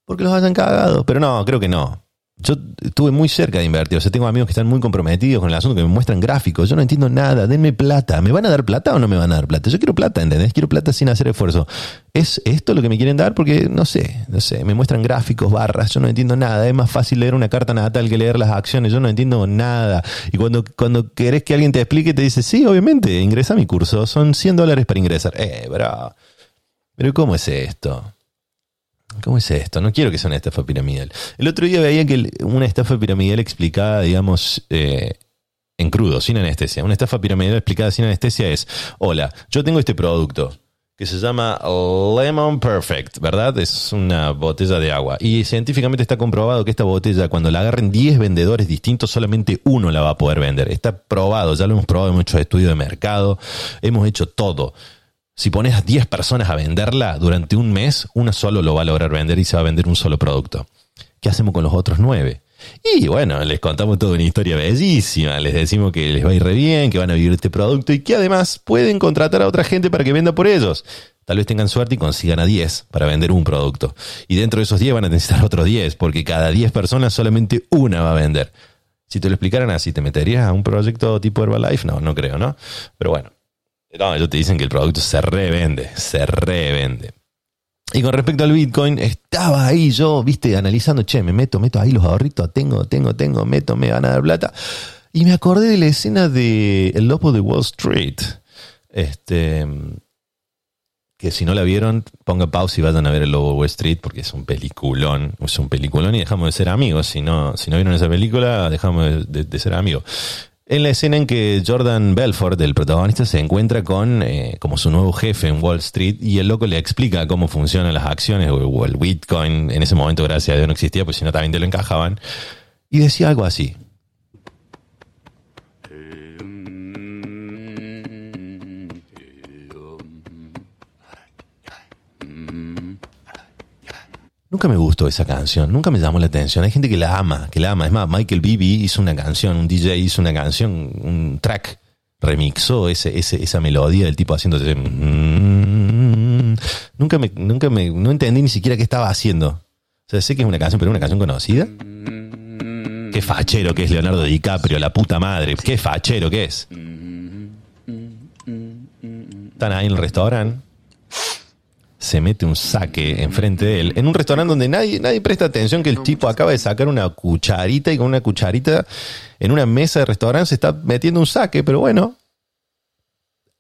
porque los hayan cagado. Pero no, creo que no yo estuve muy cerca de invertir. O sea, tengo amigos que están muy comprometidos con el asunto, que me muestran gráficos. Yo no entiendo nada. Denme plata. ¿Me van a dar plata o no me van a dar plata? Yo quiero plata, ¿entendés? Quiero plata sin hacer esfuerzo. ¿Es esto lo que me quieren dar? Porque no sé, no sé. Me muestran gráficos, barras. Yo no entiendo nada. Es más fácil leer una carta natal que leer las acciones. Yo no entiendo nada. Y cuando, cuando querés que alguien te explique, te dice, sí, obviamente, ingresa a mi curso. Son 100 dólares para ingresar. Eh, bro. Pero ¿cómo es esto? ¿Cómo es esto? No quiero que sea una estafa piramidal. El otro día veía que una estafa piramidal explicada, digamos, eh, en crudo, sin anestesia. Una estafa piramidal explicada sin anestesia es, hola, yo tengo este producto que se llama Lemon Perfect, ¿verdad? Es una botella de agua. Y científicamente está comprobado que esta botella, cuando la agarren 10 vendedores distintos, solamente uno la va a poder vender. Está probado, ya lo hemos probado, hemos hecho estudios de mercado, hemos hecho todo. Si pones a 10 personas a venderla durante un mes, una solo lo va a lograr vender y se va a vender un solo producto. ¿Qué hacemos con los otros 9? Y bueno, les contamos toda una historia bellísima. Les decimos que les va a ir re bien, que van a vivir este producto y que además pueden contratar a otra gente para que venda por ellos. Tal vez tengan suerte y consigan a 10 para vender un producto. Y dentro de esos 10 van a necesitar otros 10, porque cada 10 personas solamente una va a vender. Si te lo explicaran así, ¿te meterías a un proyecto tipo Herbalife? No, no creo, ¿no? Pero bueno, no, ellos te dicen que el producto se revende, se revende. Y con respecto al Bitcoin, estaba ahí yo, viste, analizando, che, me meto, meto ahí los ahorritos, tengo, tengo, tengo, meto, me van a dar plata. Y me acordé de la escena de El Lobo de Wall Street. Este, que si no la vieron, ponga pausa y vayan a ver El Lobo de Wall Street porque es un peliculón, es un peliculón y dejamos de ser amigos. Si no, si no vieron esa película, dejamos de ser amigos. En la escena en que Jordan Belfort, el protagonista, se encuentra con eh, como su nuevo jefe en Wall Street y el loco le explica cómo funcionan las acciones o, el Bitcoin. En ese momento, gracias a Dios, no existía, pues si no también te lo encajaban. Y decía algo así. Nunca me gustó esa canción, nunca me llamó la atención. Hay gente que la ama, que la ama. Es más, Michael Bibi hizo una canción, un DJ hizo una canción, un track, remixó ese, esa melodía del tipo haciendo... mm, nunca me, nunca me, no entendí ni siquiera qué estaba haciendo. O sea, sé que es una canción, pero es una canción conocida. Qué fachero que es Leonardo DiCaprio, la puta madre. Qué fachero que es. Están ahí en el restaurante se mete un saque enfrente de él, en un restaurante donde nadie, nadie presta atención que el tipo acaba de sacar una cucharita y con una cucharita en una mesa de restaurante se está metiendo un saque, pero bueno.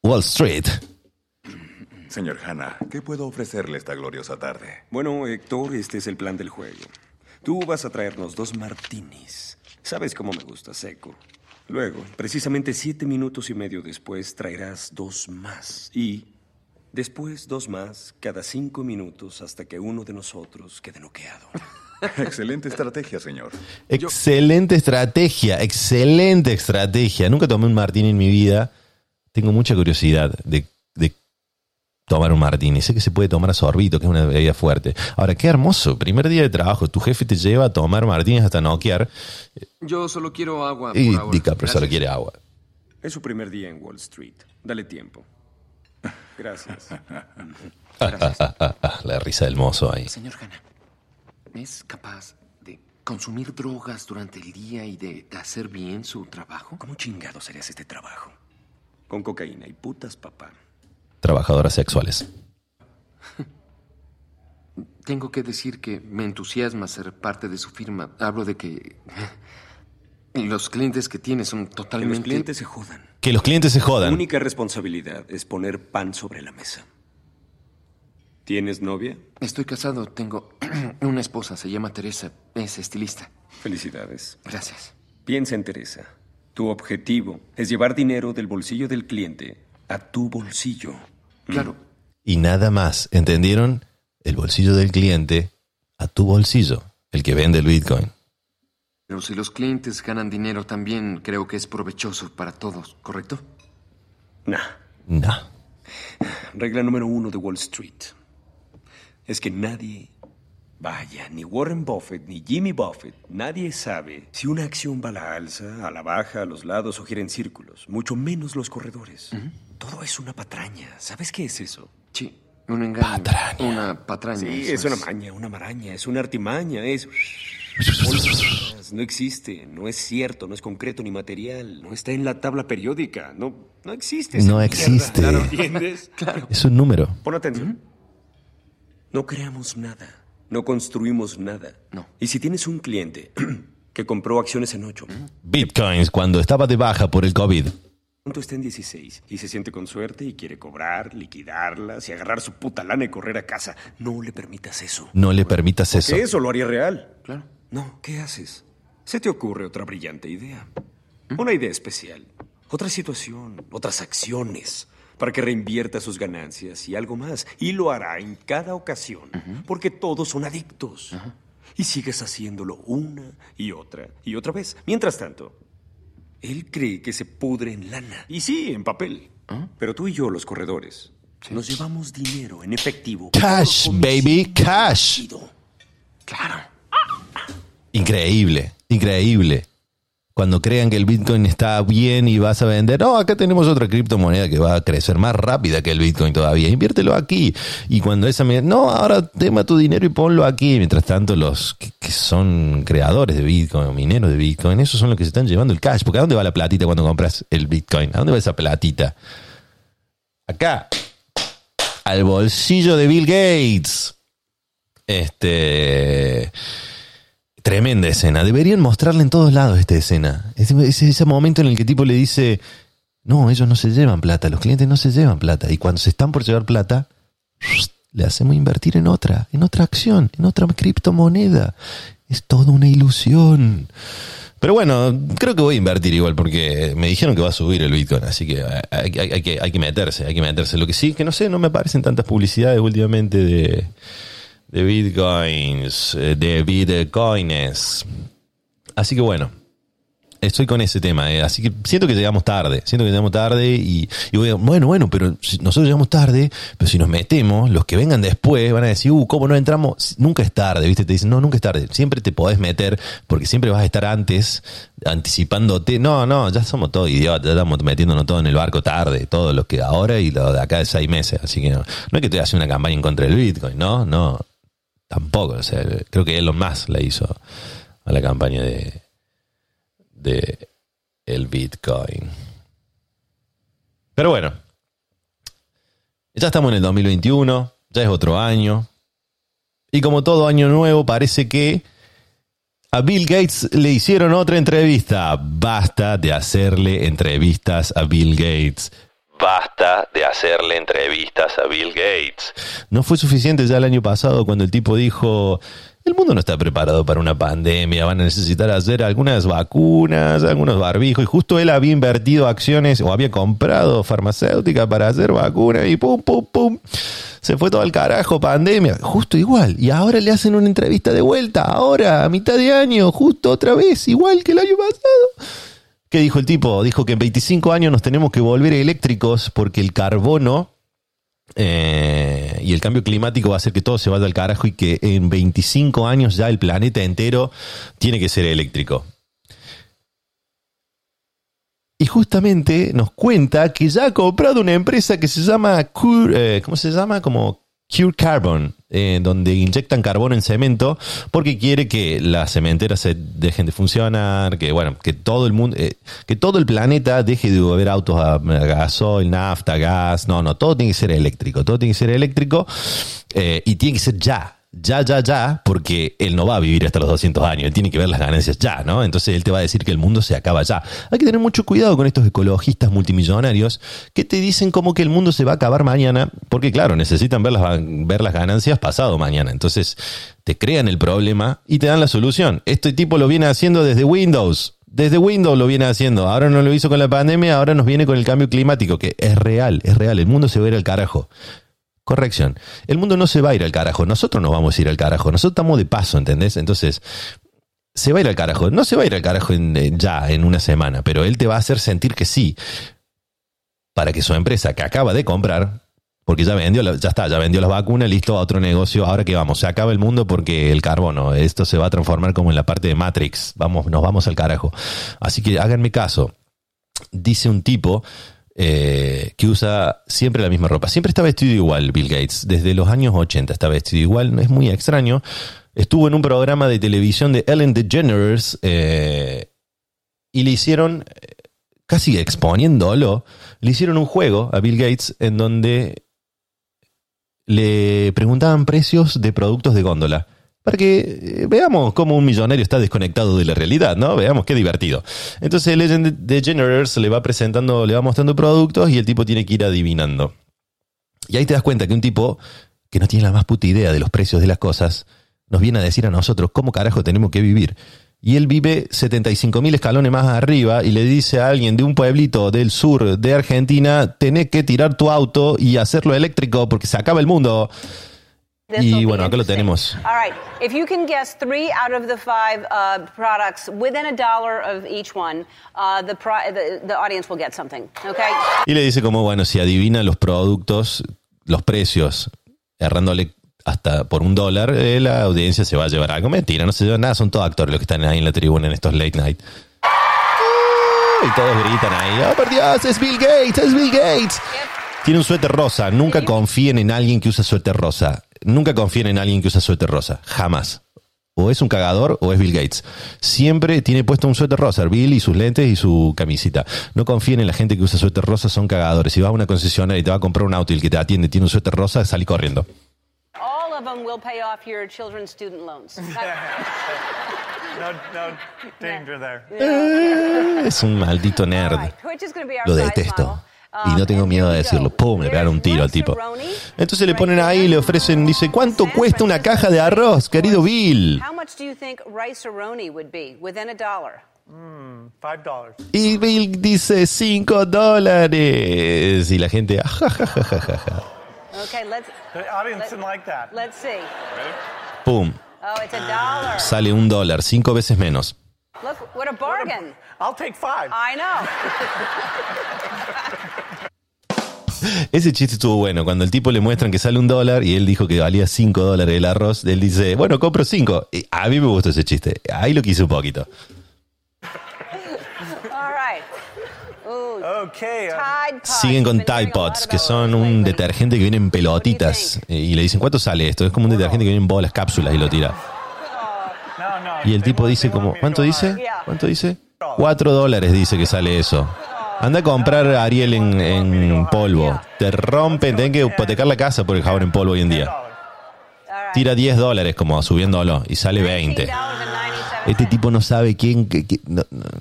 Wall Street. Señor Hanna, ¿qué puedo ofrecerle esta gloriosa tarde? Bueno, Héctor, este es el plan del juego. Tú vas a traernos dos martinis. Sabes cómo me gusta, seco. Luego, precisamente siete minutos y medio después, traerás dos más. Y después dos más cada cinco minutos hasta que uno de nosotros quede noqueado. Excelente estrategia, señor. Excelente estrategia, excelente estrategia. Nunca tomé un martini en mi vida. Tengo mucha curiosidad de, de tomar un martini. Sé que se puede tomar a sorbito, que es una bebida fuerte. Ahora, qué hermoso. Primer día de trabajo, tu jefe te lleva a tomar martinis hasta noquear. Yo solo quiero agua. Y por ahora. DiCaprio solo Gracias. quiere agua. Es su primer día en Wall Street. Dale tiempo. Gracias. La risa del mozo ahí. Señor Hanna, ¿es capaz de consumir drogas durante el día y de, de hacer bien su trabajo? ¿Cómo chingados harías este trabajo? Con cocaína y putas, papá. Trabajadoras sexuales. Tengo que decir que me entusiasma ser parte de su firma. Hablo de que los clientes que tiene son Que los totalmente... clientes se jodan. Que los clientes se Tu jodan. única responsabilidad es poner pan sobre la mesa. ¿Tienes novia? Estoy casado, tengo una esposa, se llama Teresa, es estilista. Felicidades. Gracias. Piensa en Teresa. Tu objetivo es llevar dinero del bolsillo del cliente a tu bolsillo. Claro, Y nada más. ¿Entendieron? El bolsillo del cliente a tu bolsillo. El que vende el Bitcoin. Pero si los clientes ganan dinero también creo que es provechoso para todos, ¿correcto? Nah. No. Regla número uno de Wall Street es que nadie, vaya, ni Warren Buffett ni Jimmy Buffett, nadie sabe si una acción va a la alza, a la baja, a los lados o gira en círculos, mucho menos los corredores. Todo es una patraña. ¿Sabes qué es eso? Sí, un engaño. Patraña. Una patraña. Sí, eso es una maña, una maraña, es una artimaña, es... No existe, no es cierto, no es concreto ni material, no está en la tabla periódica, no, no existe. No mierda, existe. ¿Claro, entiendes? Claro. Es un número. Pon atención. No creamos nada, no construimos nada. No. Y si tienes un cliente que compró acciones en 8, Bitcoins cuando estaba de baja por el COVID. pronto está en 16 y se siente con suerte y quiere cobrar, liquidarlas y agarrar su puta lana y correr a casa, no le permitas eso. No le permitas eso. Eso lo haría real. Claro. No, ¿qué haces? Se te ocurre otra brillante idea. Una idea especial. Otra situación, otras acciones, para que reinvierta sus ganancias y algo más. Y lo hará en cada ocasión, porque todos son adictos. Y sigues haciéndolo una y otra y otra vez. Mientras tanto, él cree que se pudre en lana. Y sí, en papel. Pero tú y yo, los corredores, nos llevamos dinero en efectivo. Cash, baby, cash. Claro. Increíble, increíble. Cuando crean que el Bitcoin está bien y vas a vender, no, acá tenemos otra criptomoneda que va a crecer más rápida que el Bitcoin todavía, inviértelo aquí. Y cuando esa no, ahora tema tu dinero y ponlo aquí. Mientras tanto, los que, que son creadores de Bitcoin o mineros de Bitcoin, esos son los que se están llevando el cash. Porque ¿a dónde va la platita cuando compras el Bitcoin? ¿A dónde va esa platita? Acá, al bolsillo de Bill Gates. Este. Tremenda escena. Deberían mostrarla en todos lados esta escena. Ese, ese- ese momento en el que el tipo le dice, no, ellos no se llevan plata, los clientes no se llevan plata. Y cuando se están por llevar plata, le hacemos invertir en otra, en otra acción, en otra criptomoneda. Es toda una ilusión. Pero bueno, creo que voy a invertir igual porque me dijeron que va a subir el Bitcoin, así que hay que, hay que meterse, hay que meterse. Lo que sí, que no sé, no me aparecen tantas publicidades últimamente de, de Bitcoins, de Bitcoins. Así que bueno, estoy con ese tema, eh, así que siento que llegamos tarde, siento que llegamos tarde y, voy a- bueno, bueno, pero si nosotros llegamos tarde, pero si nos metemos, los que vengan después van a decir, uh, ¿cómo no entramos? Nunca es tarde, ¿viste? Te dicen, no, nunca es tarde, siempre te podés meter porque siempre vas a estar antes, anticipándote. No, no, ya somos todos idiotas, ya estamos metiéndonos todo en el barco tarde, todo lo que ahora y lo de acá de seis meses, así que no, no es que estoy haciendo una campaña en contra del Bitcoin, no, no, tampoco, o sea, creo que Elon Musk le hizo a la campaña de de el Bitcoin. Pero bueno, ya estamos en el 2021, ya es otro año. Y como todo año nuevo, parece que a Bill Gates le hicieron otra entrevista. Basta de hacerle entrevistas a Bill Gates. Basta de hacerle entrevistas a Bill Gates. No fue suficiente ya el año pasado cuando el tipo dijo, el mundo no está preparado para una pandemia, van a necesitar hacer algunas vacunas, algunos barbijos, y justo él había invertido acciones o había comprado farmacéutica para hacer vacunas y pum, pum, pum. Se fue todo al carajo, pandemia, justo igual. Y ahora le hacen una entrevista de vuelta, ahora, a mitad de año, justo otra vez, igual que el año pasado. ¿Qué dijo el tipo? Dijo que en 25 años nos tenemos que volver eléctricos porque el carbono eh, y el cambio climático va a hacer que todo se vaya al carajo y que en 25 años ya el planeta entero tiene que ser eléctrico. Y justamente nos cuenta que ya ha comprado una empresa que se llama eh, ¿cómo se llama? Como Cure Carbon, eh, donde inyectan carbono en cemento porque quiere que las cementeras se dejen de funcionar, que bueno, que todo el mundo, eh, que todo el planeta deje de haber autos a, a gasoil, nafta, gas, no, no, todo tiene que ser eléctrico, todo tiene que ser eléctrico eh, y tiene que ser ya. Ya, ya, ya, porque él no va a vivir hasta los 200 años, él tiene que ver las ganancias ya, ¿no? Entonces él te va a decir que el mundo se acaba ya. Hay que tener mucho cuidado con estos ecologistas multimillonarios que te dicen como que el mundo se va a acabar mañana, porque claro, necesitan ver las, ganancias pasado mañana. Entonces te crean el problema y te dan la solución. Este tipo lo viene haciendo desde Windows. Desde Windows lo viene haciendo. Ahora no lo hizo con la pandemia, ahora nos viene con el cambio climático, que es real, es real. El mundo se va a ir al carajo. Corrección. El mundo no se va a ir al carajo. Nosotros nos vamos a ir al carajo. Nosotros estamos de paso, ¿entendés? Entonces, se va a ir al carajo. No se va a ir al carajo en- ya, en una semana, pero él te va a hacer sentir que sí. Para que su empresa que acaba de comprar, porque ya vendió, ya está, ya vendió las vacunas, listo, a otro negocio. Ahora que vamos, se acaba el mundo porque el carbono, esto se va a transformar como en la parte de Matrix. Vamos, nos vamos al carajo. Así que háganme caso. Dice un tipo eh, que usa siempre la misma ropa. Siempre está vestido igual, Bill Gates. Desde los años 80 está vestido igual. Es muy extraño. Estuvo en un programa de televisión de Ellen DeGeneres eh, y le hicieron, eh, casi exponiéndolo, le hicieron un juego a Bill Gates en donde le preguntaban precios de productos de góndola. Para que eh, veamos cómo un millonario está desconectado de la realidad, ¿no? Veamos qué divertido. Entonces Legend DeGeneres le va presentando, le va mostrando productos y el tipo tiene que ir adivinando. Y ahí te das cuenta que un tipo que no tiene la más puta idea de los precios de las cosas, nos viene a decir a nosotros cómo carajo tenemos que vivir. Y él vive 75.000 escalones más arriba y le dice a alguien de un pueblito del sur de Argentina, tenés que tirar tu auto y hacerlo eléctrico porque se acaba el mundo. Y bueno, acá lo tenemos. All right. If you can guess three out of the five uh, products within a dollar of each one, uh, the, pri- the the audience will get something. Okay. Y le dice como, bueno, si adivina los productos, los precios, errándole hasta por un dólar, eh, la audiencia se va a llevar algo. Mentira, no se lleva nada, son todos actores los que están ahí en la tribuna en estos late night. Y todos gritan ahí, oh por Dios, es Bill Gates, es Bill Gates. Tiene un suéter rosa, nunca confíen en alguien que usa suéter rosa. Nunca confíen en alguien que usa suéter rosa, jamás. O es un cagador o es Bill Gates. Siempre tiene puesto un suéter rosa, Bill y sus lentes y su camisita. No confíen en la gente que usa suéter rosa, son cagadores. Si vas a una concesionaria y te va a comprar un auto y el que te atiende tiene un suéter rosa, salí corriendo. All of them will pay off your children's student loans. No, no danger there. Es un maldito nerd. Lo detesto. Y no tengo and miedo de decirlo. go. Pum, le pegaron un tiro al tipo. Entonces le ponen ahí le ofrecen, dice, ¿cuánto cuesta una caja de arroz, querido Bill? Dollars. Y Bill dice 5 dólares. Y la gente, "Ah, ajajajajaja. Okay, let's The audience didn't like that. let's see. Pum, Oh, it's a dollar. sale un dólar, cinco veces menos. Look, what a bargain. I'll take five. I know. Ese chiste estuvo bueno. Cuando el tipo le muestran que sale un dólar y él dijo que valía 5 dólares el arroz, él dice, bueno, compro 5. A mí me gustó ese chiste. Ahí lo quise un poquito. Okay. uh. Siguen con Tide Pods, que son un detergente que viene en pelotitas. Y le dicen, ¿cuánto sale esto? Es como un detergente que viene en bolas, cápsulas y lo tira. Y el tipo dice como, ¿cuánto dice? ¿Cuánto dice? 4 dólares dice que sale eso. Anda a comprar a Ariel en, en polvo. Te rompen, tienen que hipotecar la casa por el jabón en polvo hoy en día. Tira 10 dólares como subiéndolo y sale 20. $19.97. Este tipo no sabe quién, que- que-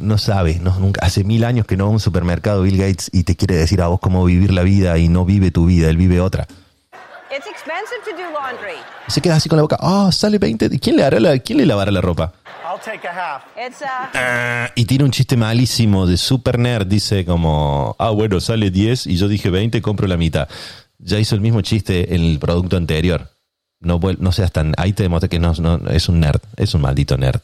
no, sabe, no, nunca, hace mil años que no va a un supermercado Bill Gates y te quiere decir a vos cómo vivir la vida y no vive tu vida, él vive otra. It's expensive to do laundry. Se queda así con la boca, ah, sale 20, ¿y ¿quién le, hará la, quién le lavará la ropa? I'll take a half. It's Ah, Y tiene un chiste malísimo de super nerd, dice como, ah, bueno, sale 10 y yo dije 20, compro la mitad. Ya hizo el mismo chiste en el producto anterior. No, no seas tan, ahí te demuestra que no, no- es un nerd, es un maldito nerd.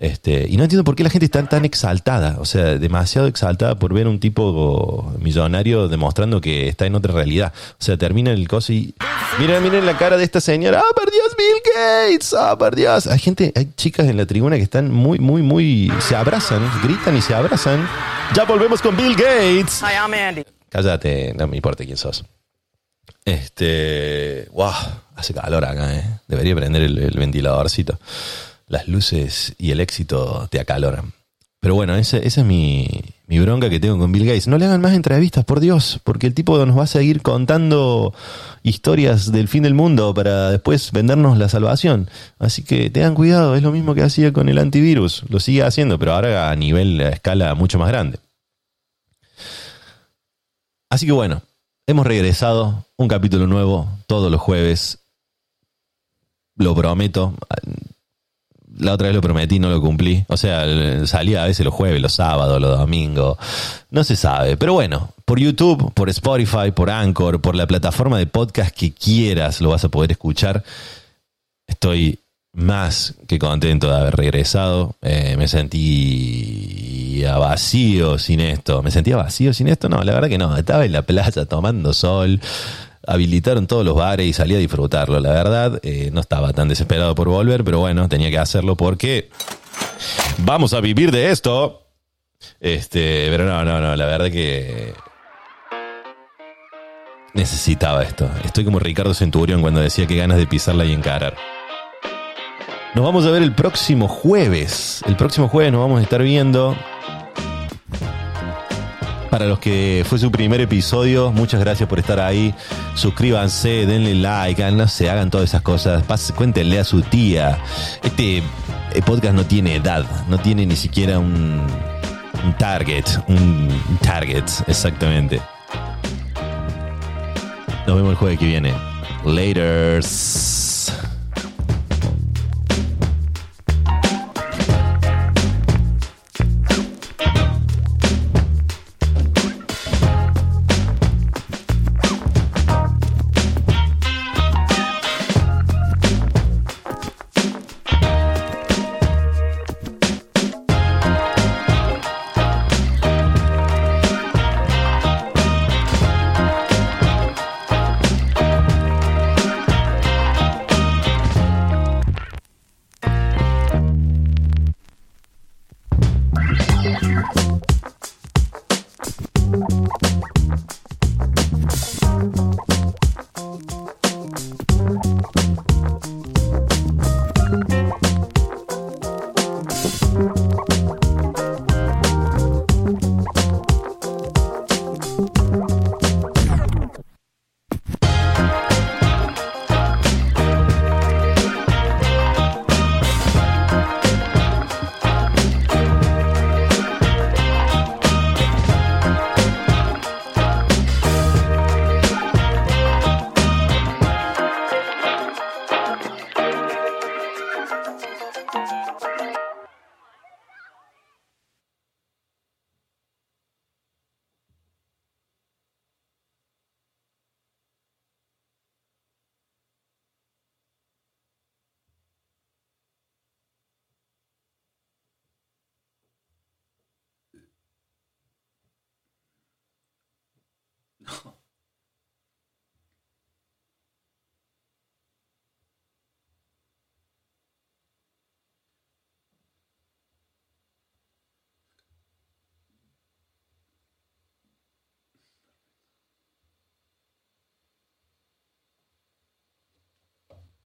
Este, y no entiendo por qué la gente está tan exaltada, o sea, demasiado exaltada por ver un tipo millonario demostrando que está en otra realidad. O sea, termina el coso y miren, miren la cara de esta señora, ah, por Dios, Bill Gates, ah, por Dios. Hay gente, hay chicas en la tribuna que están muy, muy, muy, se abrazan, gritan y se abrazan. Ya volvemos con Bill Gates. Hi, I'm Andy. Cállate, no me importa quién sos. Este. ¡Wow! Hace calor acá, ¿eh? Debería prender el, el ventiladorcito. Las luces y el éxito te acaloran. Pero bueno, esa, es mi, mi bronca que tengo con Bill Gates. No le hagan más entrevistas, por Dios, porque el tipo nos va a seguir contando historias del fin del mundo para después vendernos la salvación. Así que tengan cuidado, es lo mismo que hacía con el antivirus. Lo sigue haciendo, pero ahora a nivel, a escala mucho más grande. Así que bueno, hemos regresado, un capítulo nuevo todos los jueves. Lo prometo. La otra vez lo prometí, no lo cumplí. O sea, salía a veces los jueves, los sábados, los domingos. No se sabe. Pero bueno, por YouTube, por Spotify, por Anchor, por la plataforma de podcast que quieras, lo vas a poder escuchar. Estoy más que contento de haber regresado. Eh, me sentía vacío sin esto. ¿Me sentía vacío sin esto? No, la verdad que no. Estaba en la playa tomando sol. Habilitaron todos los bares y salí a disfrutarlo. La verdad, eh, no estaba tan desesperado por volver, pero bueno, tenía que hacerlo porque vamos a vivir de esto. Este, pero no, no, no, la verdad que necesitaba esto. Estoy como Ricardo Centurión cuando decía que ganas de pisarla y encarar. Nos vamos a ver el próximo jueves. El próximo jueves nos vamos a estar viendo. Para los que fue su primer episodio, muchas gracias por estar ahí. Suscríbanse, denle like, no se hagan todas esas cosas. Cuéntenle a su tía. Este eh, podcast no tiene edad, no tiene ni siquiera un, un target. Un target, exactamente. Nos vemos el jueves que viene. Laters.